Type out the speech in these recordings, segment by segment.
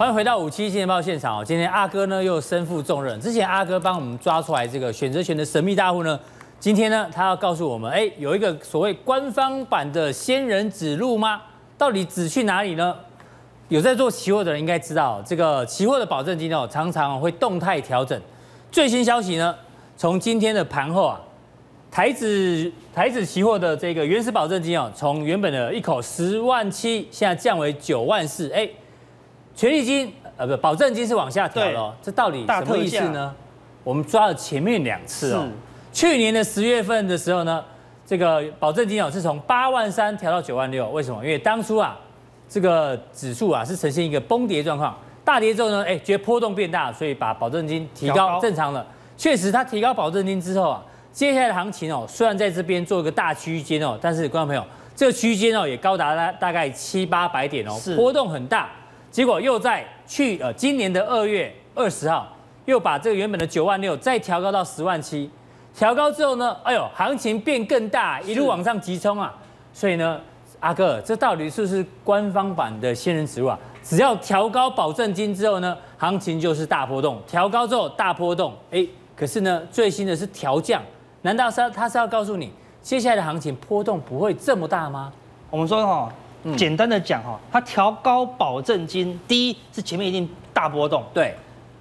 欢迎回到五七金钱爆现场哦！今天阿哥呢又身负重任。之前阿哥帮我们抓出来这个选择权的神秘大户呢，今天呢他要告诉我们，哎，有一个所谓官方版的仙人指路吗？到底指去哪里呢？有在做期货的人应该知道，这个期货的保证金哦，常常会动态调整。最新消息呢，从今天的盘后啊，台指台指期货的这个原始保证金哦，从原本的一口十万七，现在降为九万四，哎。权利金呃不，保证金是往下调了，这到底什么意思呢？我们抓了前面两次哦。去年的十月份的时候呢，这个保证金哦是从八万三调到九万六，为什么？因为当初啊，这个指数啊是呈现一个崩跌状况，大跌之后呢，哎，觉得波动变大，所以把保证金提高，正常了。确实，它提高保证金之后啊，接下来的行情哦，虽然在这边做一个大区间哦，但是观众朋友，这个区间哦也高达大大概七八百点哦，波动很大。结果又在去呃今年的二月二十号，又把这个原本的九万六再调高到十万七，调高之后呢，哎呦，行情变更大，一路往上急冲啊！所以呢，阿哥，这到底是不是官方版的仙人指路啊？只要调高保证金之后呢，行情就是大波动；调高之后大波动，哎，可是呢，最新的是调降，难道是他是要告诉你，接下来的行情波动不会这么大吗？我们说哈。嗯、简单的讲哈，它调高保证金，第一是前面一定大波动，对，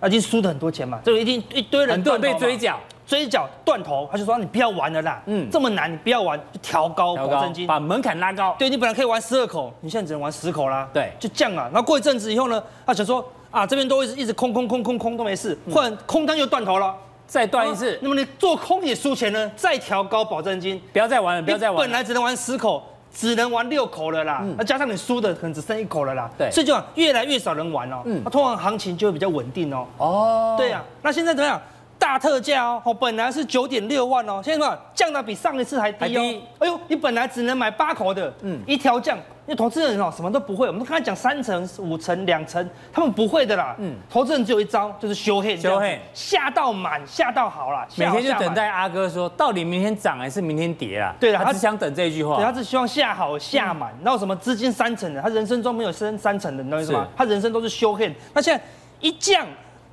已经输的很多钱嘛，这个一定一堆人很多人被追缴，追缴断头，他就说你不要玩了啦，嗯，这么难你不要玩，就调高保证金，把门槛拉高，对，你本来可以玩十二口，你现在只能玩十口啦，对，就降了。然后过一阵子以后呢，他想说啊这边都一直一直空空空空空都没事，忽然空单又断头了，再断一次，那么你做空也输钱呢，再调高保证金，不要再玩了，不要再玩了，本来只能玩十口。只能玩六口了啦，那、嗯、加上你输的可能只剩一口了啦，对，所以就越来越少人玩哦，嗯，那通常行情就会比较稳定哦，哦，对啊，那现在怎么样？大特价哦，哦，本来是九点六万哦，现在什么降到比上一次还低哦，低。哎呦，你本来只能买八口的，嗯，一条降，因为投资人哦什么都不会，我们刚才讲三成、五成、两成，他们不会的啦，嗯，投资人只有一招，就是修黑，修黑，下到满，下到好了，每天就等待阿哥说到底明天涨还是明天跌啊？对了，他只想等这一句话，对，他只希望下好下满，然后什么资金三成的，他人生中没有升三成的，你懂意思吗？他人生都是修黑，那现在一降。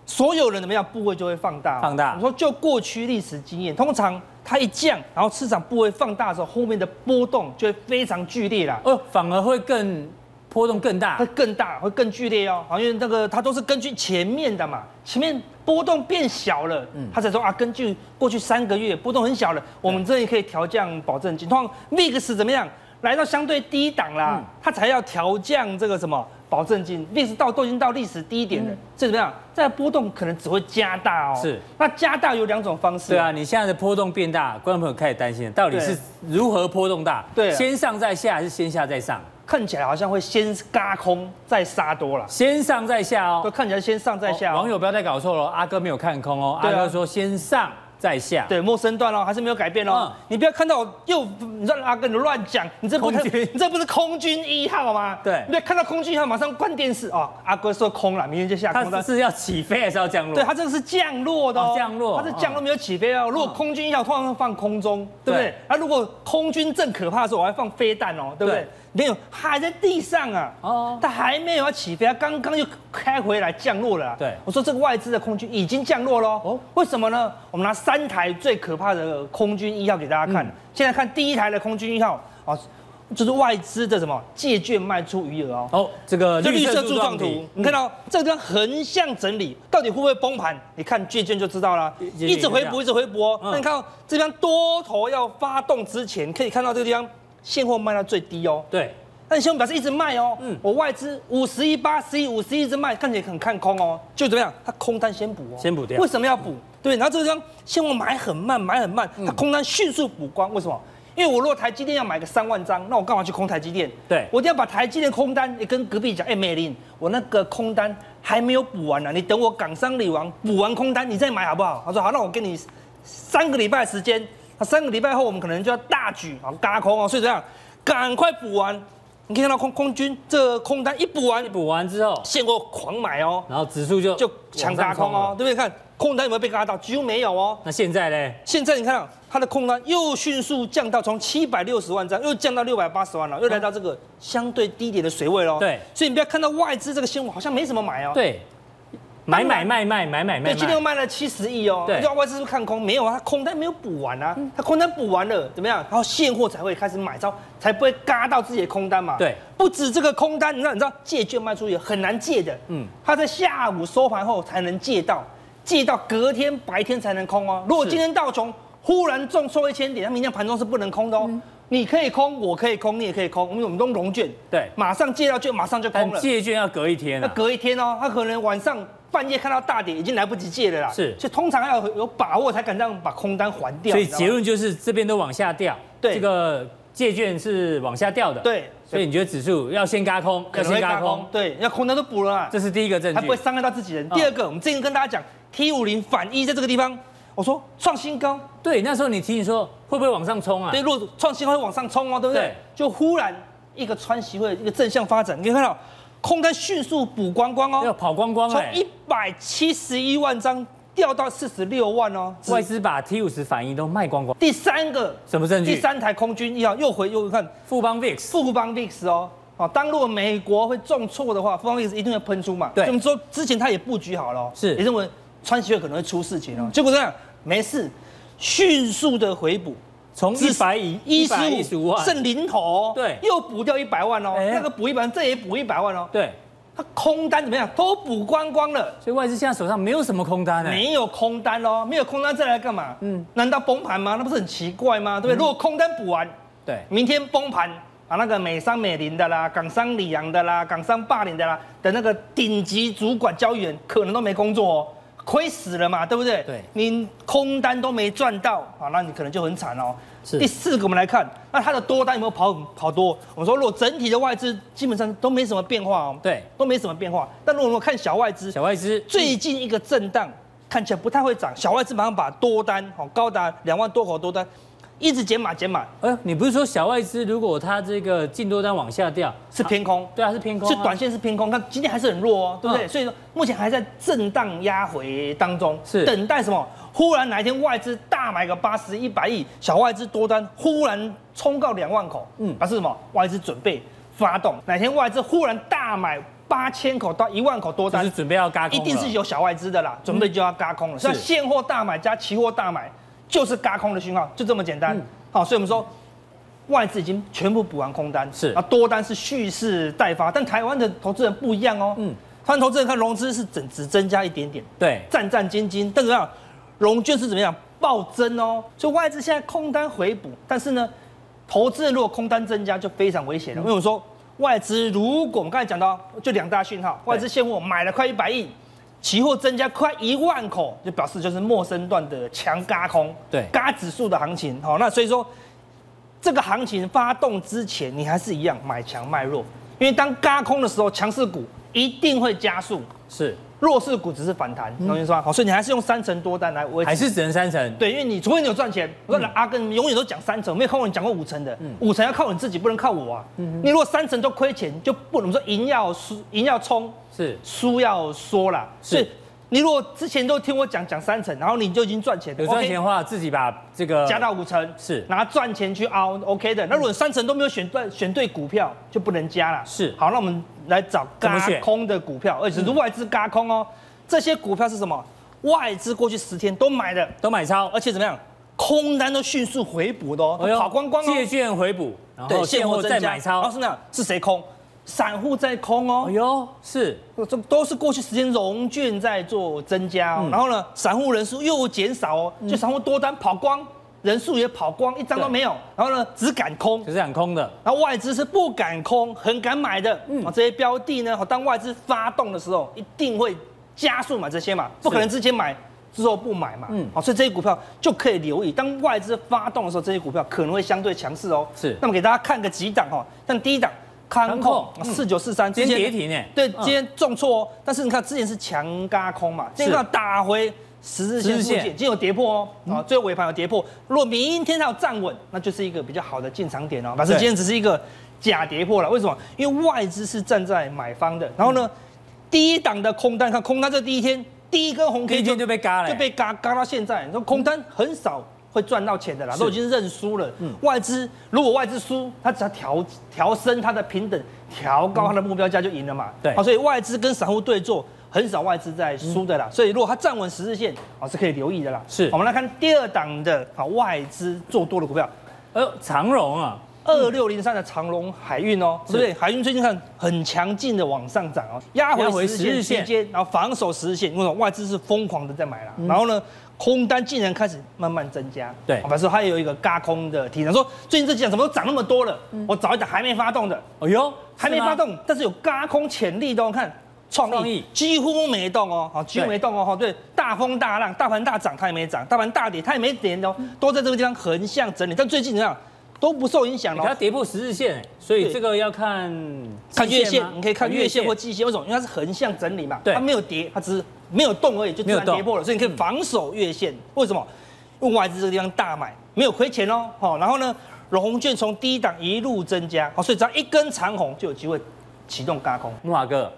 所有人怎么样，部位就会放大，放大。你说就过去历史经验，通常它一降，然后市场部位放大的时候，后面的波动就会非常剧烈啦。哦，反而会更波动更大，会更大，会更剧烈哦。好，因为那个它都是根据前面的嘛，前面波动变小了，嗯，他才说啊，根据过去三个月波动很小了，我们这里可以调降保证金。通常 VIX 怎么样，来到相对低档啦，它才要调降这个什么。保证金，VIX 到都已经到历史低点了，这、嗯、怎么样？这波动可能只会加大哦。是，那加大有两种方式。对啊，你现在的波动变大，观众朋友开始担心了，到底是如何波动大？对，先上再下还是先下再上？看起来好像会先嘎空再杀多了，先上再下哦。就看起来先上再下、哦。网友不要再搞错了，阿哥没有看空哦，阿哥说先上。在下对，陌生段哦，还是没有改变哦。嗯、你不要看到我又你让阿哥你乱讲，你这不是你这不是空军一号吗？对，你不要看到空军一号马上关电视哦。阿哥说空了，明天就下空。他是要起飞还是要降落？对，他这个是降落的哦，哦降落，他是降落没有起飞哦。如果空军一号通常放空中，嗯、对不对？啊，如果空军正可怕的时候，我还放飞弹哦，对不对？对没有，还在地上啊！哦，他还没有要起飞，它刚刚就开回来降落了。对，我说这个外资的空军已经降落了。哦，为什么呢？我们拿三台最可怕的空军一号给大家看。嗯、现在看第一台的空军一号啊，就是外资的什么借券卖出余额哦。哦，这个绿色柱状图，嗯、你看到这个地方横向整理，到底会不会崩盘？你看借券就知道了，一直回补，一直回补那你看到这边多头要发动之前，可以看到这个地方。现货卖到最低哦，对，但现货表示一直卖哦，嗯，我外资五十一八十一五十一直卖，看起来很看空哦，就怎么样？它空单先补哦，先补掉，为什么要补？对，然后这个地方现货买很慢，买很慢，它空单迅速补光，为什么？因为我如果台积电要买个三万张，那我干嘛去空台积电？对，我一定要把台积电空单也跟隔壁讲，哎，美林，我那个空单还没有补完呢，你等我港商女王补完空单，你再买好不好？他说好，那我给你三个礼拜的时间。那三个礼拜后，我们可能就要大举啊，嘎空哦，所以这样，赶快补完。你可以看到空空军这个空单一补完，一补完之后，现货狂买哦，然后指数就就强轧空哦，对不对？看空单有没有被嘎到？几乎没有哦。那现在呢？现在你看到它的空单又迅速降到从七百六十万张，又降到六百八十万了，又来到这个相对低点的水位喽。对，所以你不要看到外资这个新闻好像没什么买哦。对。买买卖卖买买卖，对，今天又卖了七十亿哦。对，外资是不是看空？没有啊，它空单没有补完啊。它空单补完了，怎么样？然后现货才会开始买超，才不会嘎到自己的空单嘛。对，不止这个空单，你知道，你知道借券卖出去很难借的。嗯，它在下午收盘后才能借到，借到隔天白天才能空哦。如果今天道琼忽然重收一千点，它明天盘中是不能空的哦。你可以空，我可以空，你也可以空，因为我们都融券。对，马上借到券，马上就空了。借券要隔一天，要隔一天哦。他可能晚上。半夜看到大跌，已经来不及借了啦。是，所以通常要有把握才敢这样把空单还掉。所以结论就是这边都往下掉。对，这个借券是往下掉的。对，所以你觉得指数要先轧空，要先轧空。对，要空单都补了啊。这是第一个证据，还不会伤害到自己人。第二个，我们之前跟大家讲，T 五零反一在这个地方，我说创新高。对，那时候你提醒说会不会往上冲啊？对，如果创新高会往上冲哦，对不对？就忽然一个川习会一个正向发展，你可以看到。空单迅速补光光哦，要跑光光从一百七十一万张掉到四十六万哦，外资把 T 五十反应都卖光光。第三个什么证据？第三台空军一号又回又看。富邦 VIX，富邦 VIX 哦，哦，当如果美国会重挫的话，富邦 VIX 一定会喷出嘛。对，我们说之前他也布局好了，是。也认为川崎会可能会出事情哦，结果这样没事，迅速的回补。从一百亿一十五万剩零头，对，又补掉一百万哦，那个补一百万，这也补一百万哦，对，他空单怎么样？都补光光了，所以外资现在手上没有什么空单呢？没有空单哦，没有空单再来干嘛？嗯，难道崩盘吗？那不是很奇怪吗？对不对？如果空单补完，对，明天崩盘，啊那个美商美林的啦，港商里昂的啦，港商霸凌的啦的那个顶级主管交易员，可能都没工作哦。亏死了嘛，对不对？对，你空单都没赚到啊，那你可能就很惨哦。是。第四个，我们来看，那它的多单有没有跑跑多？我们说，如果整体的外资基本上都没什么变化哦，对，都没什么变化。但如果我们看小外资，小外资最近一个震荡看起来不太会涨，小外资马上把多单哦，高达两万多口多单。一直减码减码，哎，你不是说小外资如果它这个净多单往下掉是偏空？对啊，是偏空，是短线是偏空，但今天还是很弱哦，对不对？所以说目前还在震荡压回当中，是等待什么？忽然哪一天外资大买个八十一百亿，小外资多单忽然冲到两万口，嗯，表示什么？外资准备发动，哪天外资忽然大买八千口到一万口多单，是准备要加空，一定是有小外资的啦，准备就要加空了，是现货大买加期货大买。就是嘎空的讯号，就这么简单。好，所以我们说外资已经全部补完空单，是啊，多单是蓄势待发。但台湾的投资人不一样哦，嗯，台湾投资人看融资是整只增加一点点，对，战战兢兢。但怎么样，融券是怎么样暴增哦？所以外资现在空单回补，但是呢，投资人如果空单增加就非常危险了。因为我说外资如果我们刚才讲到，就两大讯号，外资现货买了快一百亿。期货增加快一万口，就表示就是陌生段的强嘎空，对，嘎指数的行情。好，那所以说这个行情发动之前，你还是一样买强卖弱，因为当嘎空的时候，强势股一定会加速，是。弱势股只是反弹，懂我意思吗？好，所以你还是用三成多单来维持，还是只能三成？对，因为你除非你有赚钱。我说阿根永远都讲三成，没有看过你讲过五成的。五成要靠你自己，不能靠我啊。你如果三成都亏钱，就不能说赢要输，赢要冲，是输要缩啦。所以你如果之前都听我讲讲三成，然后你就已经赚钱，有赚钱的话，自己把这个加到五成，是拿赚钱去凹，OK 的。那如果三成都没有选对，选对股票，就不能加了。是，好，那我们。来找轧空的股票，而且是外资加空哦。这些股票是什么？外资过去十天都买的，都买超，而且怎么样？空单都迅速回补的哦，跑光光哦。借券回补，然后，现货再买超。哦，是那样，是谁空？散户在空哦。哎呦，是，这都是过去时间融券在做增加哦。然后呢，散户人数又减少哦，就散户多单跑光。人数也跑光，一张都没有。然后呢，只敢空，只敢空的。然后外资是不敢空，很敢买的。嗯，这些标的呢，当外资发动的时候，一定会加速买这些嘛，不可能之前买之后不买嘛。嗯，好，所以这些股票就可以留意，当外资发动的时候，这些股票可能会相对强势哦。是。那么给大家看个几档哈，像第一档康控四九四三，今天跌停呢。对，今天重挫哦。但是你看之前是强轧空嘛，今天打回。十字线附近今天有跌破哦，啊，最后尾盘有跌破。如果明天它有站稳，那就是一个比较好的进场点哦。反正今天只是一个假跌破了，为什么？因为外资是站在买方的。然后呢，第一档的空单，看空单这第一天第一根红 K 就就被嘎了，就被嘎嘎到现在。你说空单很少会赚到钱的啦，都已经认输了。嗯，外资如果外资输，它只要调调升它的平等，调高它的目标价就赢了嘛。对，好，所以外资跟散户对坐，很少外资在输的啦。所以如果它站稳十日线，啊是可以留意的啦。是，我们来看第二档的啊外资做多的股票，呃，长荣啊。二六零三的长荣海运哦，对不对？海运最近看很强劲的往上涨哦，压回十日线间，然后防守十日线，因为外资是疯狂的在买了，然后呢，空单竟然开始慢慢增加。对，我们说它有一个轧空的提升，说最近这几档怎么都涨那么多了？我找一档还没发动的，哎呦，还没发动，但是有轧空潜力的哦，看创意。几乎没动哦，好，几乎没动哦，哈，对，大风大浪，大盘大涨它也没涨，大盘大跌它也没跌哦，都在这个地方横向整理，但最近怎样？都不受影响了，它跌破十日线，所以这个要看看月线，你可以看月线或季线，为什么？因为它是横向整理嘛，它没有跌，它只是没有动而已，就突然跌破了，所以你可以防守月线。为什么？用外资这个地方大买，没有亏钱哦。好，然后呢，融券从低档一路增加，好，所以只要一根长红就有机会启动轧空。木华哥，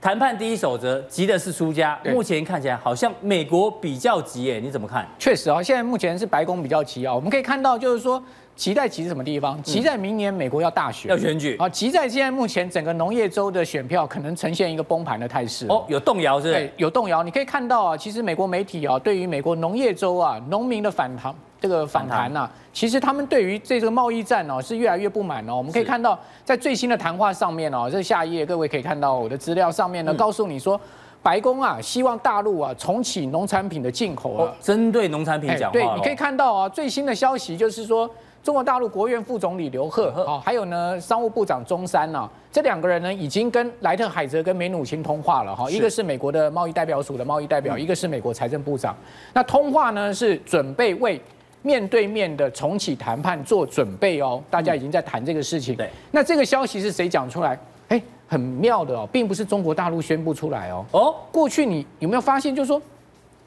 谈判第一守则，急的是输家。目前看起来好像美国比较急，耶，你怎么看？确实啊，现在目前是白宫比较急啊。我们可以看到，就是说。急在急什么地方？急在明年美国要大选，要选举。啊，急在现在目前整个农业州的选票可能呈现一个崩盘的态势。哦，有动摇是？对，有动摇。你可以看到啊，其实美国媒体啊，对于美国农业州啊农民的反弹这个反弹呐，其实他们对于这个贸易战哦是越来越不满哦。我们可以看到，在最新的谈话上面哦，这下一页各位可以看到我的资料上面呢，告诉你说，白宫啊希望大陆啊重启农产品的进口啊，针对农产品讲话。对，你可以看到啊，最新的消息就是说。中国大陆国务院副总理刘鹤，好，还有呢，商务部长钟山呐，这两个人呢，已经跟莱特海泽跟梅努钦通话了哈，一个是美国的贸易代表署的贸易代表，一个是美国财政部长。那通话呢是准备为面对面的重启谈判做准备哦，大家已经在谈这个事情。对，那这个消息是谁讲出来？哎，很妙的哦，并不是中国大陆宣布出来哦。哦，过去你有没有发现，就是说，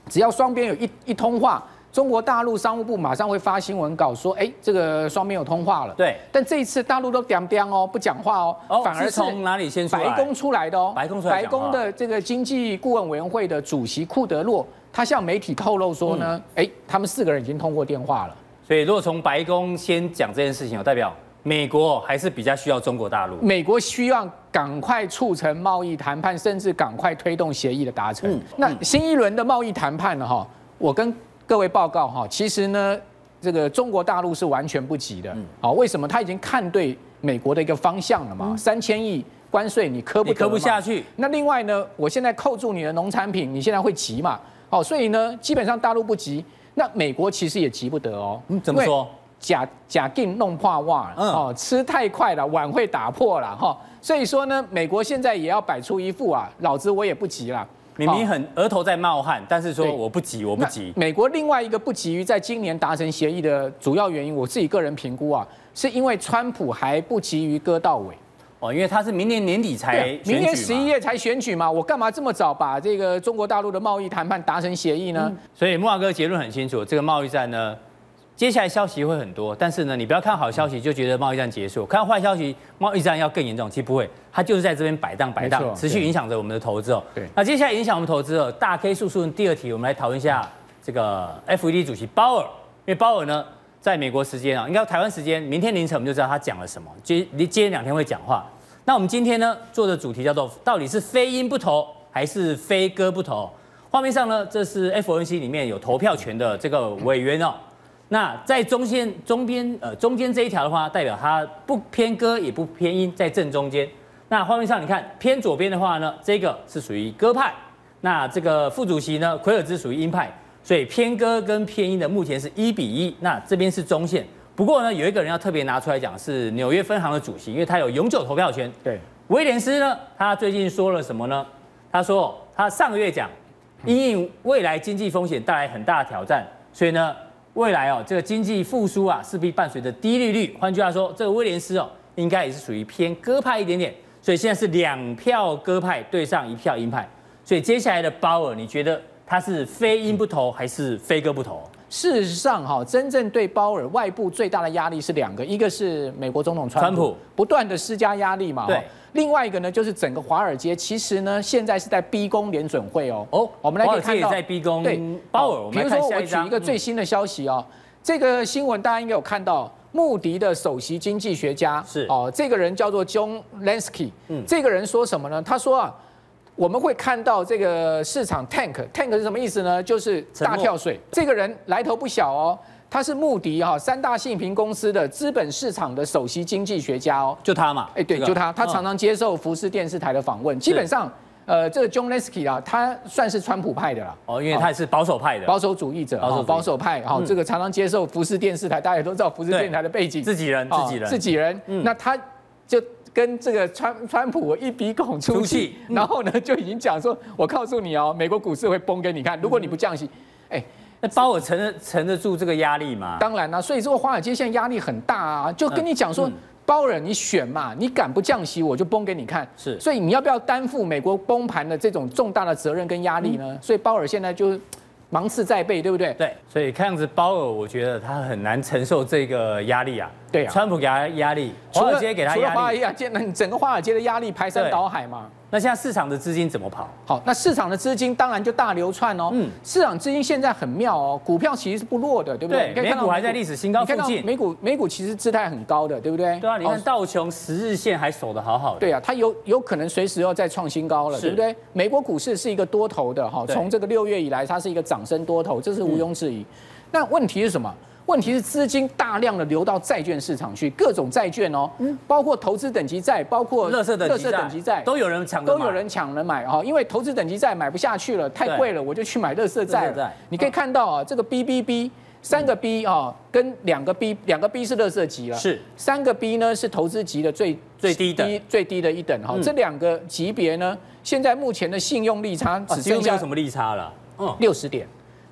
只要双边有一一通话。中国大陆商务部马上会发新闻稿说，哎，这个双边有通话了。对，但这一次大陆都点点哦，不讲话哦，哦反而是从哪里先出来？白宫出来的哦，白宫出来。白宫的这个经济顾问委员会的主席库德洛，他向媒体透露说呢，哎、嗯，他们四个人已经通过电话了。所以，如果从白宫先讲这件事情，代表美国还是比较需要中国大陆。美国需要赶快促成贸易谈判，甚至赶快推动协议的达成。嗯、那新一轮的贸易谈判呢？哈，我跟各位报告哈，其实呢，这个中国大陆是完全不急的。好，为什么？他已经看对美国的一个方向了嘛？三千亿关税你磕不磕不下去？那另外呢，我现在扣住你的农产品，你现在会急嘛？哦，所以呢，基本上大陆不急，那美国其实也急不得哦。嗯，怎么说？假假定弄破袜，哦，吃太快了，碗会打破了哈。所以说呢，美国现在也要摆出一副啊，老子我也不急了。明明很额头在冒汗，但是说我不急，我不急。美国另外一个不急于在今年达成协议的主要原因，我自己个人评估啊，是因为川普还不急于割到尾。哦，因为他是明年年底才，明年十一月才选举嘛，我干嘛这么早把这个中国大陆的贸易谈判达成协议呢？嗯、所以木华哥结论很清楚，这个贸易战呢。接下来消息会很多，但是呢，你不要看好消息就觉得贸易战结束，看坏消息，贸易战要更严重，其实不会，它就是在这边摆荡摆荡，持续影响着我们的投资哦。对，那接下来影响我们投资哦，大 K 速速第二题，我们来讨论一下这个 FED 主席鲍尔，因为鲍尔呢，在美国时间啊，应该台湾时间明天凌晨我们就知道他讲了什么，接接接两天会讲话。那我们今天呢做的主题叫做到底是非鹰不投还是非鸽不投？画面上呢，这是 FOMC 里面有投票权的这个委员哦。那在中线中边呃中间这一条的话，代表它不偏歌也不偏音，在正中间。那画面上你看偏左边的话呢，这个是属于鸽派。那这个副主席呢，奎尔兹属于鹰派，所以偏歌跟偏音的目前是一比一。那这边是中线。不过呢，有一个人要特别拿出来讲，是纽约分行的主席，因为他有永久投票权。对，威廉斯呢，他最近说了什么呢？他说他上个月讲，因应未来经济风险带来很大的挑战，所以呢。未来哦，这个经济复苏啊，势必伴随着低利率。换句话说，这个威廉斯哦，应该也是属于偏鸽派一点点。所以现在是两票鸽派对上一票鹰派。所以接下来的鲍尔，你觉得他是非鹰不投还是非鸽不投？事实上哈，真正对鲍尔外部最大的压力是两个，一个是美国总统川普不断的施加压力嘛，对。另外一个呢，就是整个华尔街其实呢，现在是在逼宫联准会哦。哦，我们来可以看到在逼宫对鲍尔。比如说我举一个最新的消息哦，这个新闻大家应该有看到，穆迪的首席经济学家是哦，这个人叫做 John Lansky，嗯，这个人说什么呢？他说啊。我们会看到这个市场 tank，tank 是什么意思呢？就是大跳水。这个人来头不小哦，他是穆迪哈三大信评公司的资本市场的首席经济学家哦，就他嘛？哎，对，就他，他常常接受福斯电视台的访问。基本上，呃，这个 John Lansky 啊，他算是川普派的啦。哦，因为他也是保守派的，保守主义者，保守保守派。好，这个常常接受福斯电视台，大家也都知道福斯电视台的背景，自己人，自己人，自己人。那他就。跟这个川川普一鼻孔出气，然后呢就已经讲说，我告诉你哦，美国股市会崩给你看，如果你不降息，哎，那鲍尔承得承得住这个压力吗？当然啦，所以说华尔街现在压力很大啊，就跟你讲说，鲍尔你选嘛，你敢不降息，我就崩给你看。是，所以你要不要担负美国崩盘的这种重大的责任跟压力呢？所以鲍尔现在就。芒刺在背，对不对？对，所以看样子鲍尔，我觉得他很难承受这个压力啊。对啊，川普给他压力，华尔街给他压力，华尔街那整个华尔街的压力排山倒海嘛。那现在市场的资金怎么跑？好，那市场的资金当然就大流窜哦。嗯，市场资金现在很妙哦，股票其实是不弱的，对不对？对，美股还在历史新高附近。美股美股其实姿态很高的，对不对？对啊，你看道琼十日线还守得好好的。对啊，它有有可能随时要再创新高了，对不对？美国股市是一个多头的哈，从这个六月以来，它是一个涨升多头，这是毋庸置疑。那问题是什么？问题是资金大量的流到债券市场去，各种债券哦，包括投资等级债，包括垃圾等级债，都有人抢，都有人抢着买哈，因为投资等级债买不下去了，太贵了，我就去买垃圾债。你可以看到啊，这个 BBB 三个 B 啊，跟两个 B，两个 B 是乐色级了，是。三个 B 呢是投资级的最最低的最低的一等哈，这两个级别呢，现在目前的信用利差只剩下什么利差了？嗯，六十点。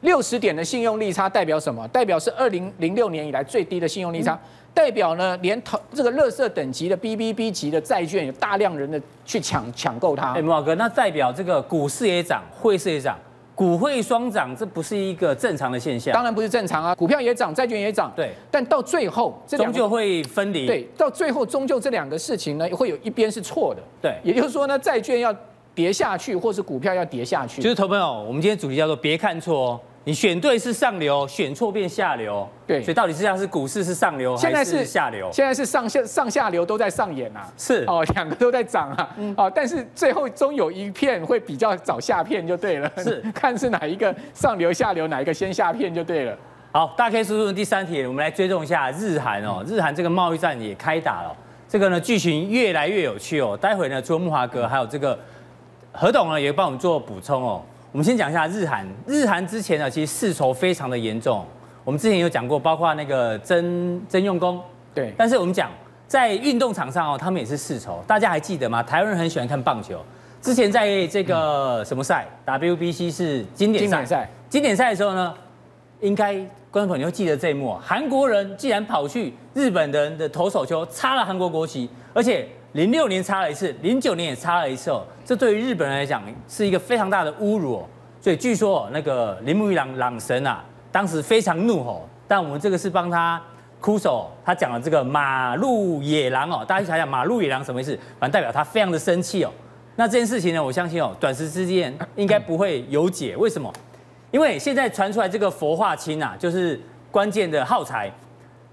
六十点的信用利差代表什么？代表是二零零六年以来最低的信用利差，嗯、代表呢，连投这个垃圾等级的 BBB 级的债券有大量人的去抢抢购它。哎，慕驊哥，那代表这个股市也涨，汇市也涨，股汇双涨，这不是一个正常的现象？当然不是正常啊，股票也涨，债券也涨。对，但到最后，这终究会分离。对，到最后终究这两个事情呢，会有一边是错的。对，也就是说呢，债券要跌下去，或是股票要跌下去。就是，投朋友，我们今天主题叫做别看错哦。你选对是上流，选错变下流。对，所以到底是这样是股市是上流还是下流？现在是上下上下流都在上演、啊。是哦，两个都在涨啊。嗯。哦，但是最后终有一片会比较早下片就对了。是，看是哪一个上流下流哪一个先下片就对了。好，大 K 叔叔的第三题，我们来追踪一下日韩哦。日韩这个贸易战也开打了，这个呢剧情越来越有趣哦。待会呢，除了木华哥还有这个何董呢，也帮我们做补充哦。我们先讲一下日韩。日韩之前呢，其实世仇非常的严重。我们之前有讲过，包括那个曾曾用功，对。但是我们讲在运动场上哦，他们也是世仇。大家还记得吗？台湾人很喜欢看棒球。之前在这个什么赛？WBC 是经典赛。经典赛的时候呢，应该观众朋友记得这一幕：韩国人竟然跑去日本人的投手球插了韩国国旗，而且。零六年插了一次，零九年也插了一次哦。这对于日本人来讲是一个非常大的侮辱哦。所以据说那个铃木一朗朗神啊，当时非常怒吼。但我们这个是帮他哭手，他讲了这个马路野狼哦。大家去想想马路野狼什么意思？反正代表他非常的生气哦。那这件事情呢，我相信哦，短时之间应该不会有解。为什么？因为现在传出来这个氟化氢啊，就是关键的耗材。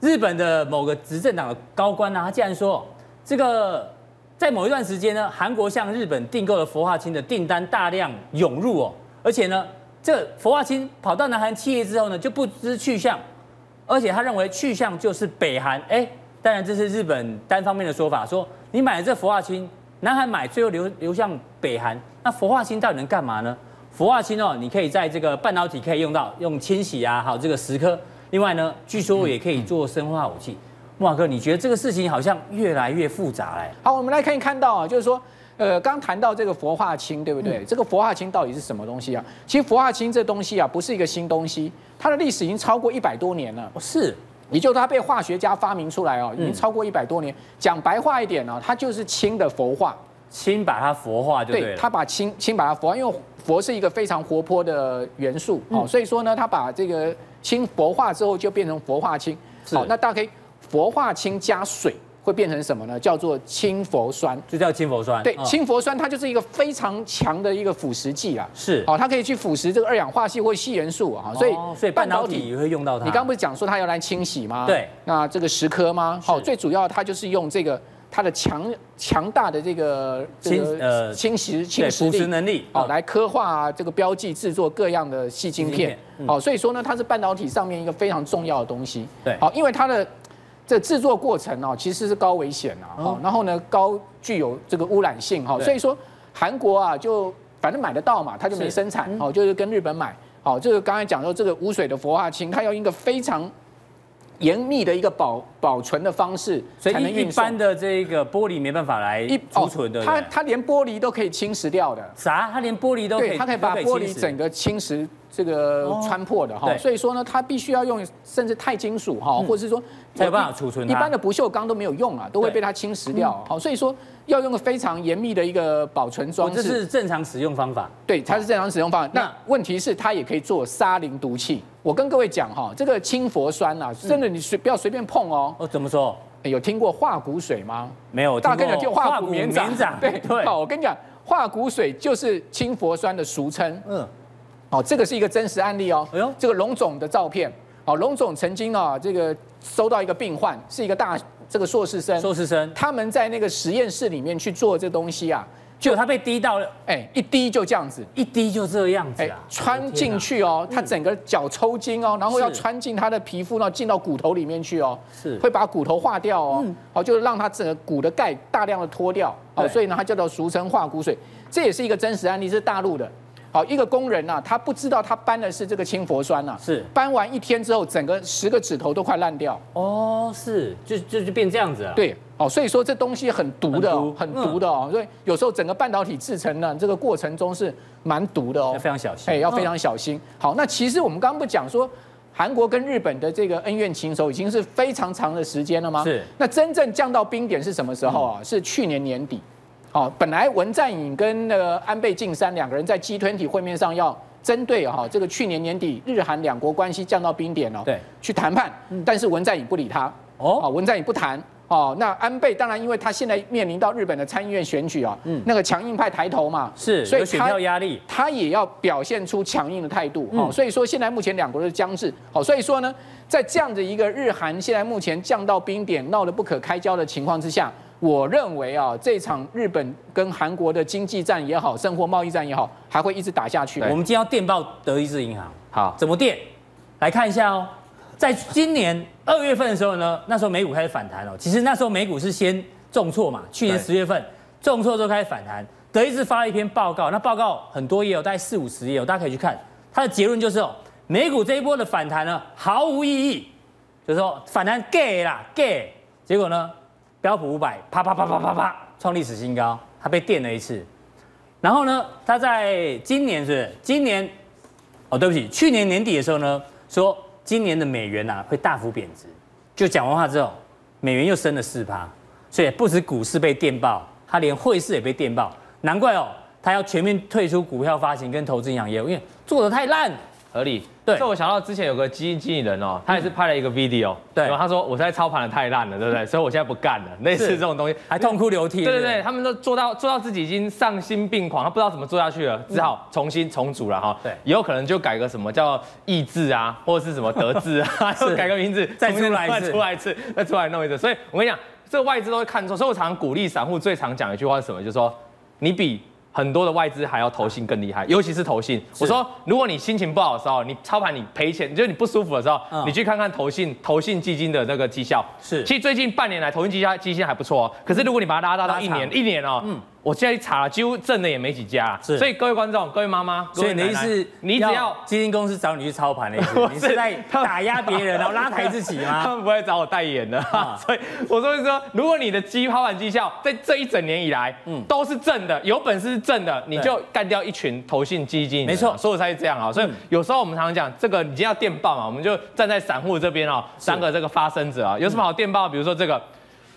日本的某个执政党的高官啊，他竟然说。这个在某一段时间呢，韩国向日本订购了氟化氢的订单大量涌入哦，而且呢，这氟化氢跑到南韩企业之后呢，就不知去向，而且他认为去向就是北韩。哎，当然这是日本单方面的说法，说你买了这氟化氢，南韩买，最后流流向北韩，那氟化氢到底能干嘛呢？氟化氢哦，你可以在这个半导体可以用到，用清洗啊，还有这个蚀刻。另外呢，据说也可以做生化武器。慕驊哥，你觉得这个事情好像越来越复杂哎。好，我们来看一看到啊，就是说，呃，刚谈到这个氟化氢，对不对？嗯、这个氟化氢到底是什么东西啊？其实氟化氢这东西啊，不是一个新东西，它的历史已经超过一百多年了。是，也就是它被化学家发明出来哦，已经超过一百多年。讲、嗯、白话一点呢，它就是氢的氟化，氢把它氟化就对了。对，它把氢氢把它氟化，因为氟是一个非常活泼的元素哦，嗯、所以说呢，它把这个氢氟化之后就变成氟化氢。好，那大家可以氟化氢加水。会变成什么呢？叫做氢氟酸，就叫氢氟酸。对，氢氟酸它就是一个非常强的一个腐蚀剂啊。是，好，它可以去腐蚀这个二氧化矽或矽元素啊。所以，所以半导体也会用到它。你刚刚不是讲说它要来清洗吗？对。那这个蚀刻吗？好，最主要它就是用这个它的强强大的这个清呃清洗清腐蚀能力，好，来刻画这个标记制作各样的细晶片。好，所以说呢，它是半导体上面一个非常重要的东西。对。好，因为它的。这制作过程哦，其实是高危险啊，哦，然后呢，高具有这个污染性哈，所以说韩国啊，就反正买得到嘛，它就没生产哦，就是跟日本买，好，就是刚才讲说这个无水的氟化氢，它要用一个非常严密的一个保保存的方式，所以一般的这个玻璃没办法来储存的，它它连玻璃都可以侵蚀掉的，啥？它连玻璃都可以，它可以把玻璃整个侵蚀。这个穿破的哈，所以说呢，它必须要用甚至钛金属哈，或者是说才有办法储存。一般的不锈钢都没有用啊，都会被它侵蚀掉。好，所以说要用个非常严密的一个保存装置。这是正常使用方法。对，它是正常使用方法。那问题是它也可以做沙林毒气。我跟各位讲哈，这个氢氟酸啊，真的你随不要随便碰哦。哦，怎么说？有听过化骨水吗？没有。大家跟你讲化骨绵掌。对对。好，我跟你讲，化骨水就是氢氟酸的俗称。嗯。哦，这个是一个真实案例哦。哎呦，这个龙总的照片。哦，龙总曾经啊，这个收到一个病患，是一个大这个硕士生。硕士生，他们在那个实验室里面去做这东西啊，就他被滴到了，哎，一滴就这样子，一滴就这样子啊，穿进去哦，他整个脚抽筋哦，然后要穿进他的皮肤，然后进到骨头里面去哦，是。会把骨头化掉哦，好，就是让他整个骨的钙大量的脱掉，好，所以呢，它叫做俗称化骨水，这也是一个真实案例，是大陆的。好，一个工人呐、啊，他不知道他搬的是这个氢氟酸呐、啊，是搬完一天之后，整个十个指头都快烂掉。哦，是，就就就变这样子啊。对，哦，所以说这东西很毒的，很毒，的哦。所以有时候整个半导体制成呢，这个过程中是蛮毒的哦，要非常小心。哎，要非常小心。好，那其实我们刚刚不讲说，韩国跟日本的这个恩怨情仇已经是非常长的时间了吗？是。那真正降到冰点是什么时候啊？是去年年底。好，本来文在寅跟那个安倍晋三两个人在 G20 会面上要针对哈这个去年年底日韩两国关系降到冰点哦，对，去谈判，但是文在寅不理他哦，文在寅不谈哦，那安倍当然因为他现在面临到日本的参议院选举啊，嗯，那个强硬派抬头嘛，是，所以选票压力，他也要表现出强硬的态度哦，所以说现在目前两国的僵持，好，所以说呢，在这样的一个日韩现在目前降到冰点闹得不可开交的情况之下。我认为啊，这场日本跟韩国的经济战也好，甚或贸易战也好，还会一直打下去。我们今天要电报德意志银行，好，怎么电？来看一下哦，在今年二月份的时候呢，那时候美股开始反弹了。其实那时候美股是先重挫嘛，去年十月份重挫之后开始反弹。德意志发了一篇报告，那报告很多页哦，大概四五十页哦，大家可以去看。它的结论就是哦，美股这一波的反弹呢，毫无意义，就是说反弹 gay 啦 gay，结果呢？标普五百啪啪啪啪啪啪创历史新高，它被电了一次。然后呢，它在今年是，是今年哦，对不起，去年年底的时候呢，说今年的美元呐、啊、会大幅贬值。就讲完话之后，美元又升了四趴，所以不止股市被电爆，它连汇市也被电爆。难怪哦，它要全面退出股票发行跟投资银行业务，因为做的太烂。合理，对，这我想到之前有个基金经理人哦，他也是拍了一个 video，对，然后他说我现在操盘的太烂了，对不对？所以我现在不干了，类似这种东西，还痛哭流涕。对对对，他们都做到做到自己已经丧心病狂，他不知道怎么做下去了，只好重新重组了哈。对，以后可能就改个什么叫意志啊，或者是什么德智啊 是改个名字再出来一次，出来一次，再出来弄一次。所以我跟你讲，这个外资都会看错，所以我常常鼓励散户最常讲一句话是什么？就是说你比。很多的外资还要投信更厉害，尤其是投信。我说，如果你心情不好的时候，你操盘你赔钱，就是你不舒服的时候，你去看看投信投信基金的那个绩效。是，其实最近半年来投信绩效绩效还不错哦。可是如果你把它拉大到一年一年哦，嗯。我现在查了，几乎挣的也没几家，是，所以各位观众、各位妈妈，所以你的意思，你只要基金公司找你去操盘的意思，你是在打压别人，然后拉抬自己吗？他们不会找我代言的，所以我说是说，如果你的基操盘绩效在这一整年以来，嗯，都是正的，有本事是正的，你就干掉一群投信基金，没错，所以才是这样啊。所以有时候我们常常讲，这个你今天要电报嘛，我们就站在散户这边哦，三个这个发声者啊，有什么好电报？比如说这个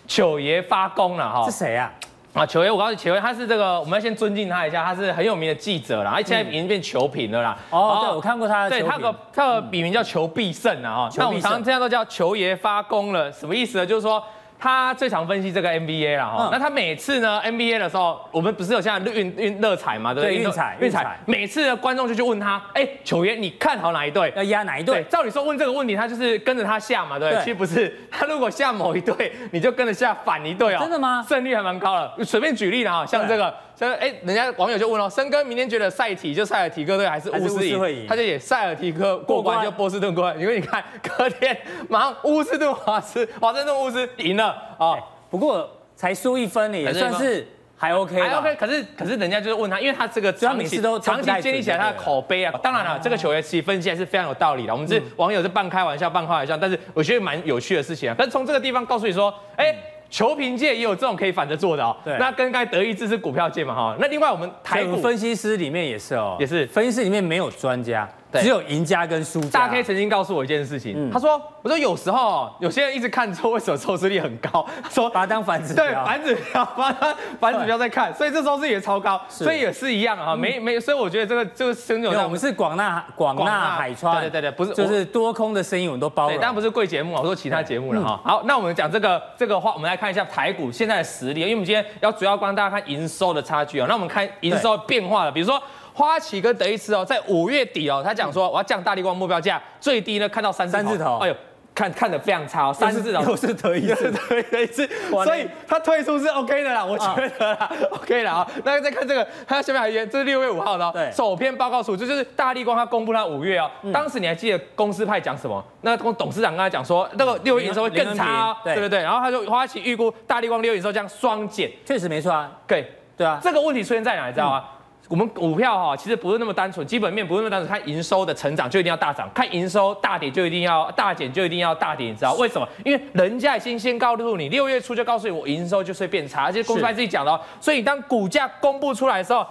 九爷发功了哈，是谁啊？啊，球爷，我告诉你，球爷他是这个，我们要先尊敬他一下，他是很有名的记者啦，他现在已经变球评了啦。哦，对，我看过他的。对，他个他的笔名叫球必胜啊，哈。那我们常常这样都叫球爷发功了，什么意思呢？就是说。他最常分析这个 NBA 了哈，嗯、那他每次呢 NBA 的时候，我们不是有现在运运乐彩嘛，对不对？运彩运彩，每次的观众就去问他，哎、欸，球员你看好哪一队？要压哪一队？照理说问这个问题，他就是跟着他下嘛，对不对？其实不是，他如果下某一队，你就跟着下反一队哦。真的吗？胜率还蛮高的。随便举例了哈，像这个。像哎，人家网友就问了，森哥明天觉得赛体就塞尔提克队还是乌斯赢？他就写塞尔提克过关，就波士顿过关。因为你看隔天马上乌斯顿华斯，华盛顿乌斯赢了啊。不过才输一分，也算是还 OK，还 OK。可是可是人家就是问他，因为他这个长期都长期建立起来他的口碑啊。当然了，这个球员其实分析还是非常有道理的。我们是网友是半开玩笑半开玩笑，但是我觉得蛮有趣的事情啊。但是从这个地方告诉你说，哎。球评界也有这种可以反着做的哦。对，那跟刚才德意志是股票界嘛哈。那另外我们台股分析师里面也是哦，也是分析师里面没有专家。只有赢家跟输家。大 K 曾经告诉我一件事情，他说：“我说有时候有些人一直看错，为什么收视率很高？他 说把它当反指标，对，反指标，把它反指标在看，所以这收视率也超高，所以也是一样哈，没没，所以我觉得这个这个声音，我们是广纳广纳海川，对对对，不是就是多空的声音我们都包了，当然不是贵节目，我说其他节目了哈。好，那我们讲这个这个话，我们来看一下台股现在的实力，因为我们今天要主要帮大家看营收的差距啊，那我们看营收变化了，比如说。花旗跟德意志哦，在五月底哦，他讲说我要降大力光目标价，最低呢看到三三字头，哎呦，看看的非常差哦，三字头。又是德意志，德意志，所以他退出是 OK 的啦，我觉得啦，OK 啦啊。那再看这个，他下面还有一这是六月五号的哦，对，首篇报告书，这就是大立光他公布他五月哦，当时你还记得公司派讲什么？那公董事长跟他讲说，那个六月营收会更差，对。对对，然后他说花旗预估大立光六月营收将双减，确实没错啊，对。对啊，这个问题出现在哪，你知道吗？我们股票哈，其实不是那么单纯，基本面不是那么单纯，看营收的成长就一定要大涨，看营收大跌就一定要大减，就一定要大跌，你知道为什么？因为人家已经先告诉你，六月初就告诉你我营收就是变差，而且公司还自己讲的，所以当股价公布出来的时候，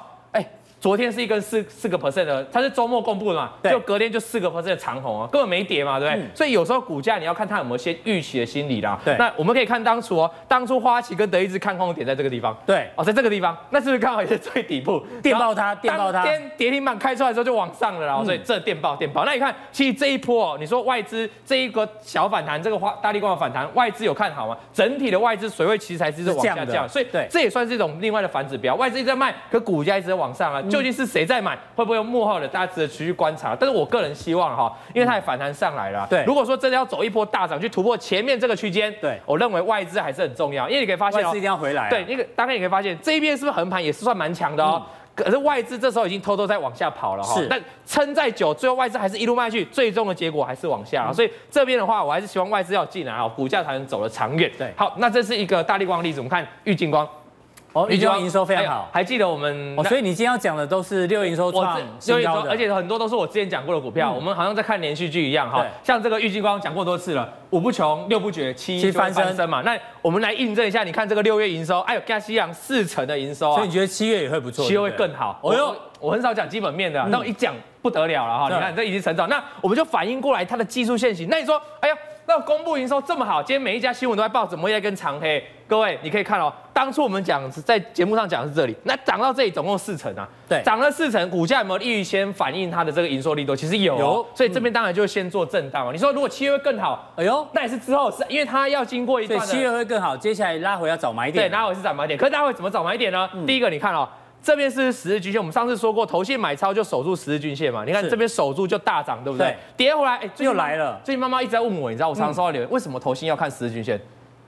昨天是一根四四个 percent 的，它是周末公布的嘛，对就隔天就四个 percent 的长红啊，根本没跌嘛，对不对？嗯、所以有时候股价你要看它有没有先预期的心理啦。对，那我们可以看当初哦，当初花旗跟德意志看空的点在这个地方，对，哦，在这个地方，那是不是刚好也是最底部？电爆它，电爆它，天跌停板开出来之后就往上了，然后所以这电爆电爆。那你看，其实这一波哦，你说外资这一个小反弹，这个花大力光的反弹，外资有看好吗？整体的外资水位其实才是往下降，所以对，这也算是一种另外的反指标。外资一直在卖，可股价一直在往上啊，究竟是谁在买？会不会用幕后的？大家值得持续观察。但是我个人希望哈，因为它也反弹上来了。对，如果说真的要走一波大涨，去突破前面这个区间，对，我认为外资还是很重要。因为你可以发现，外资一定要回来。对，那个大概你可以发现，这一边是不是横盘也是算蛮强的哦。可是外资这时候已经偷偷在往下跑了哈。是。但撑再久，最后外资还是一路卖去，最终的结果还是往下。所以这边的话，我还是希望外资要进来啊，股价才能走得长远。对。好，那这是一个大力光的例子，我们看玉金光。哦，玉晶光营收非常好，还记得我们？哦，所以你今天要讲的都是六月营收创新高的，而且很多都是我之前讲过的股票，我们好像在看连续剧一样哈。像这个玉金光讲过多次了，五不穷，六不绝，七翻身嘛。那我们来印证一下，你看这个六月营收，哎呦，加西洋四成的营收啊，所以你觉得七月也会不错？七月会更好。哦哟，我很少讲基本面的，那我一讲不得了了哈。你看这已经成长，那我们就反映过来它的技术线型。那你说，哎呀。那公布营收这么好，今天每一家新闻都在报，怎么会在跟长黑？各位，你可以看哦，当初我们讲在节目上讲的是这里，那涨到这里总共四成啊，对，涨了四成，股价有没有预先反映它的这个营收力度？其实有，有，所以这边当然就先做震荡哦。你说如果七月会更好，哎呦，那也是之后是因为它要经过一段，七月会更好，接下来拉回要找买点，对，拉回是找买点，可是拉回怎么找买点呢？嗯、第一个你看哦。这边是十日均线，我们上次说过，投信买超就守住十日均线嘛。你看这边守住就大涨，对不对？跌回来，哎，又来了。最近妈妈一直在问我，你知道我常常说的留言，为什么投信要看十日均线？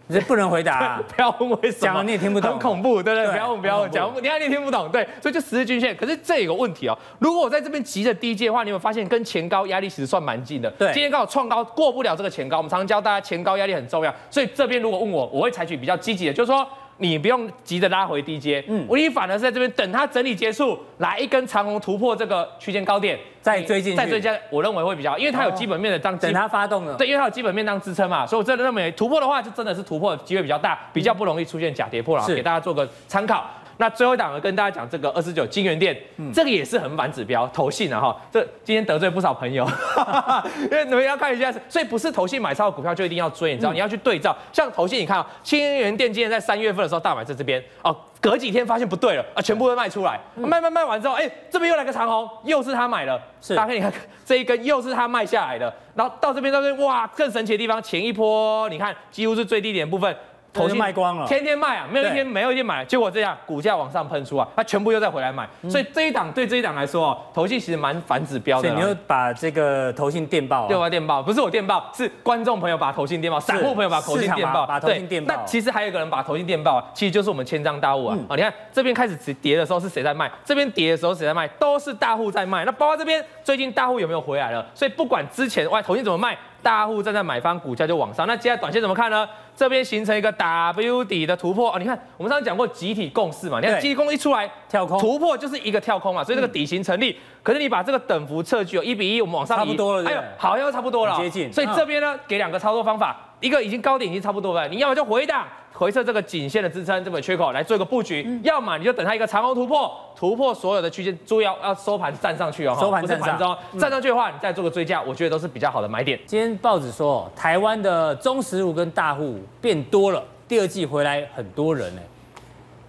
你不能回答，不要问为什么，讲了你也听不懂，很恐怖，对不对？不要问，不要问，讲，你看你也听不懂，对。所以就十日均线，可是这有个问题哦。如果我在这边急着低接的话，你有没有发现跟前高压力其实算蛮近的？对，今天刚好创高过不了这个前高，我们常常教大家前高压力很重要。所以这边如果问我，我会采取比较积极的，就是说。你不用急着拉回低阶，嗯，我你反而是在这边等它整理结束，来一根长红突破这个区间高点，再追进，再追加，我认为会比较好，因为它有基本面的当等它发动了，对，因为它有基本面当支撑嘛，所以我真的认为突破的话，就真的是突破机会比较大，比较不容易出现假跌破了，给大家做个参考。那最后一档呢，跟大家讲这个二十九金源店，嗯、这个也是很反指标，投信啊哈，这今天得罪不少朋友，因为你们要看一下，所以不是投信买超的股票就一定要追，你知道，嗯、你要去对照，像投信，你看啊，金源店今天在三月份的时候大买在这边哦。隔几天发现不对了啊，全部都卖出来，嗯、卖卖卖完之后，哎、欸，这边又来个长虹，又是他买的，是。大家你看这一根又是他卖下来的，然后到这边到这边，哇，更神奇的地方，前一波你看几乎是最低点的部分。头就卖光了，天天卖啊，没有一天没有一天买，结果这样股价往上喷出啊，它全部又再回来买，所以这一档对这一档来说哦，投信其实蛮反指标的。所以你又把这个投信电报，对吧？电报不是我电报，是观众朋友把投信电报，散户朋友把投信电报，把投信电报。那其实还有一个人把投信电报，其实就是我们千张大户啊。啊，你看这边开始跌的时候是谁在卖？这边跌的时候谁在卖？都是大户在卖。那包括这边最近大户有没有回来了？所以不管之前哇，投信怎么卖？大户站在买方，股价就往上。那接下来短线怎么看呢？这边形成一个 W 底的突破啊！你看，我们上次讲过集体共识嘛？你看集体共识一出来，跳空突破就是一个跳空嘛，所以这个底型成立。可是你把这个等幅测距有，一比一，我们往上移，差不多了，哎呦，好像差不多了，接近。所以这边呢，给两个操作方法，一个已经高点已经差不多了，你要么就回档。回测这个颈线的支撑，这个缺口来做一个布局，嗯、要么你就等它一个长红突破，突破所有的区间，注意要要收盘站上去哦，收盘站上，站上去的话，你再做个追加，我觉得都是比较好的买点。今天报纸说，台湾的中实户跟大户变多了，第二季回来很多人呢。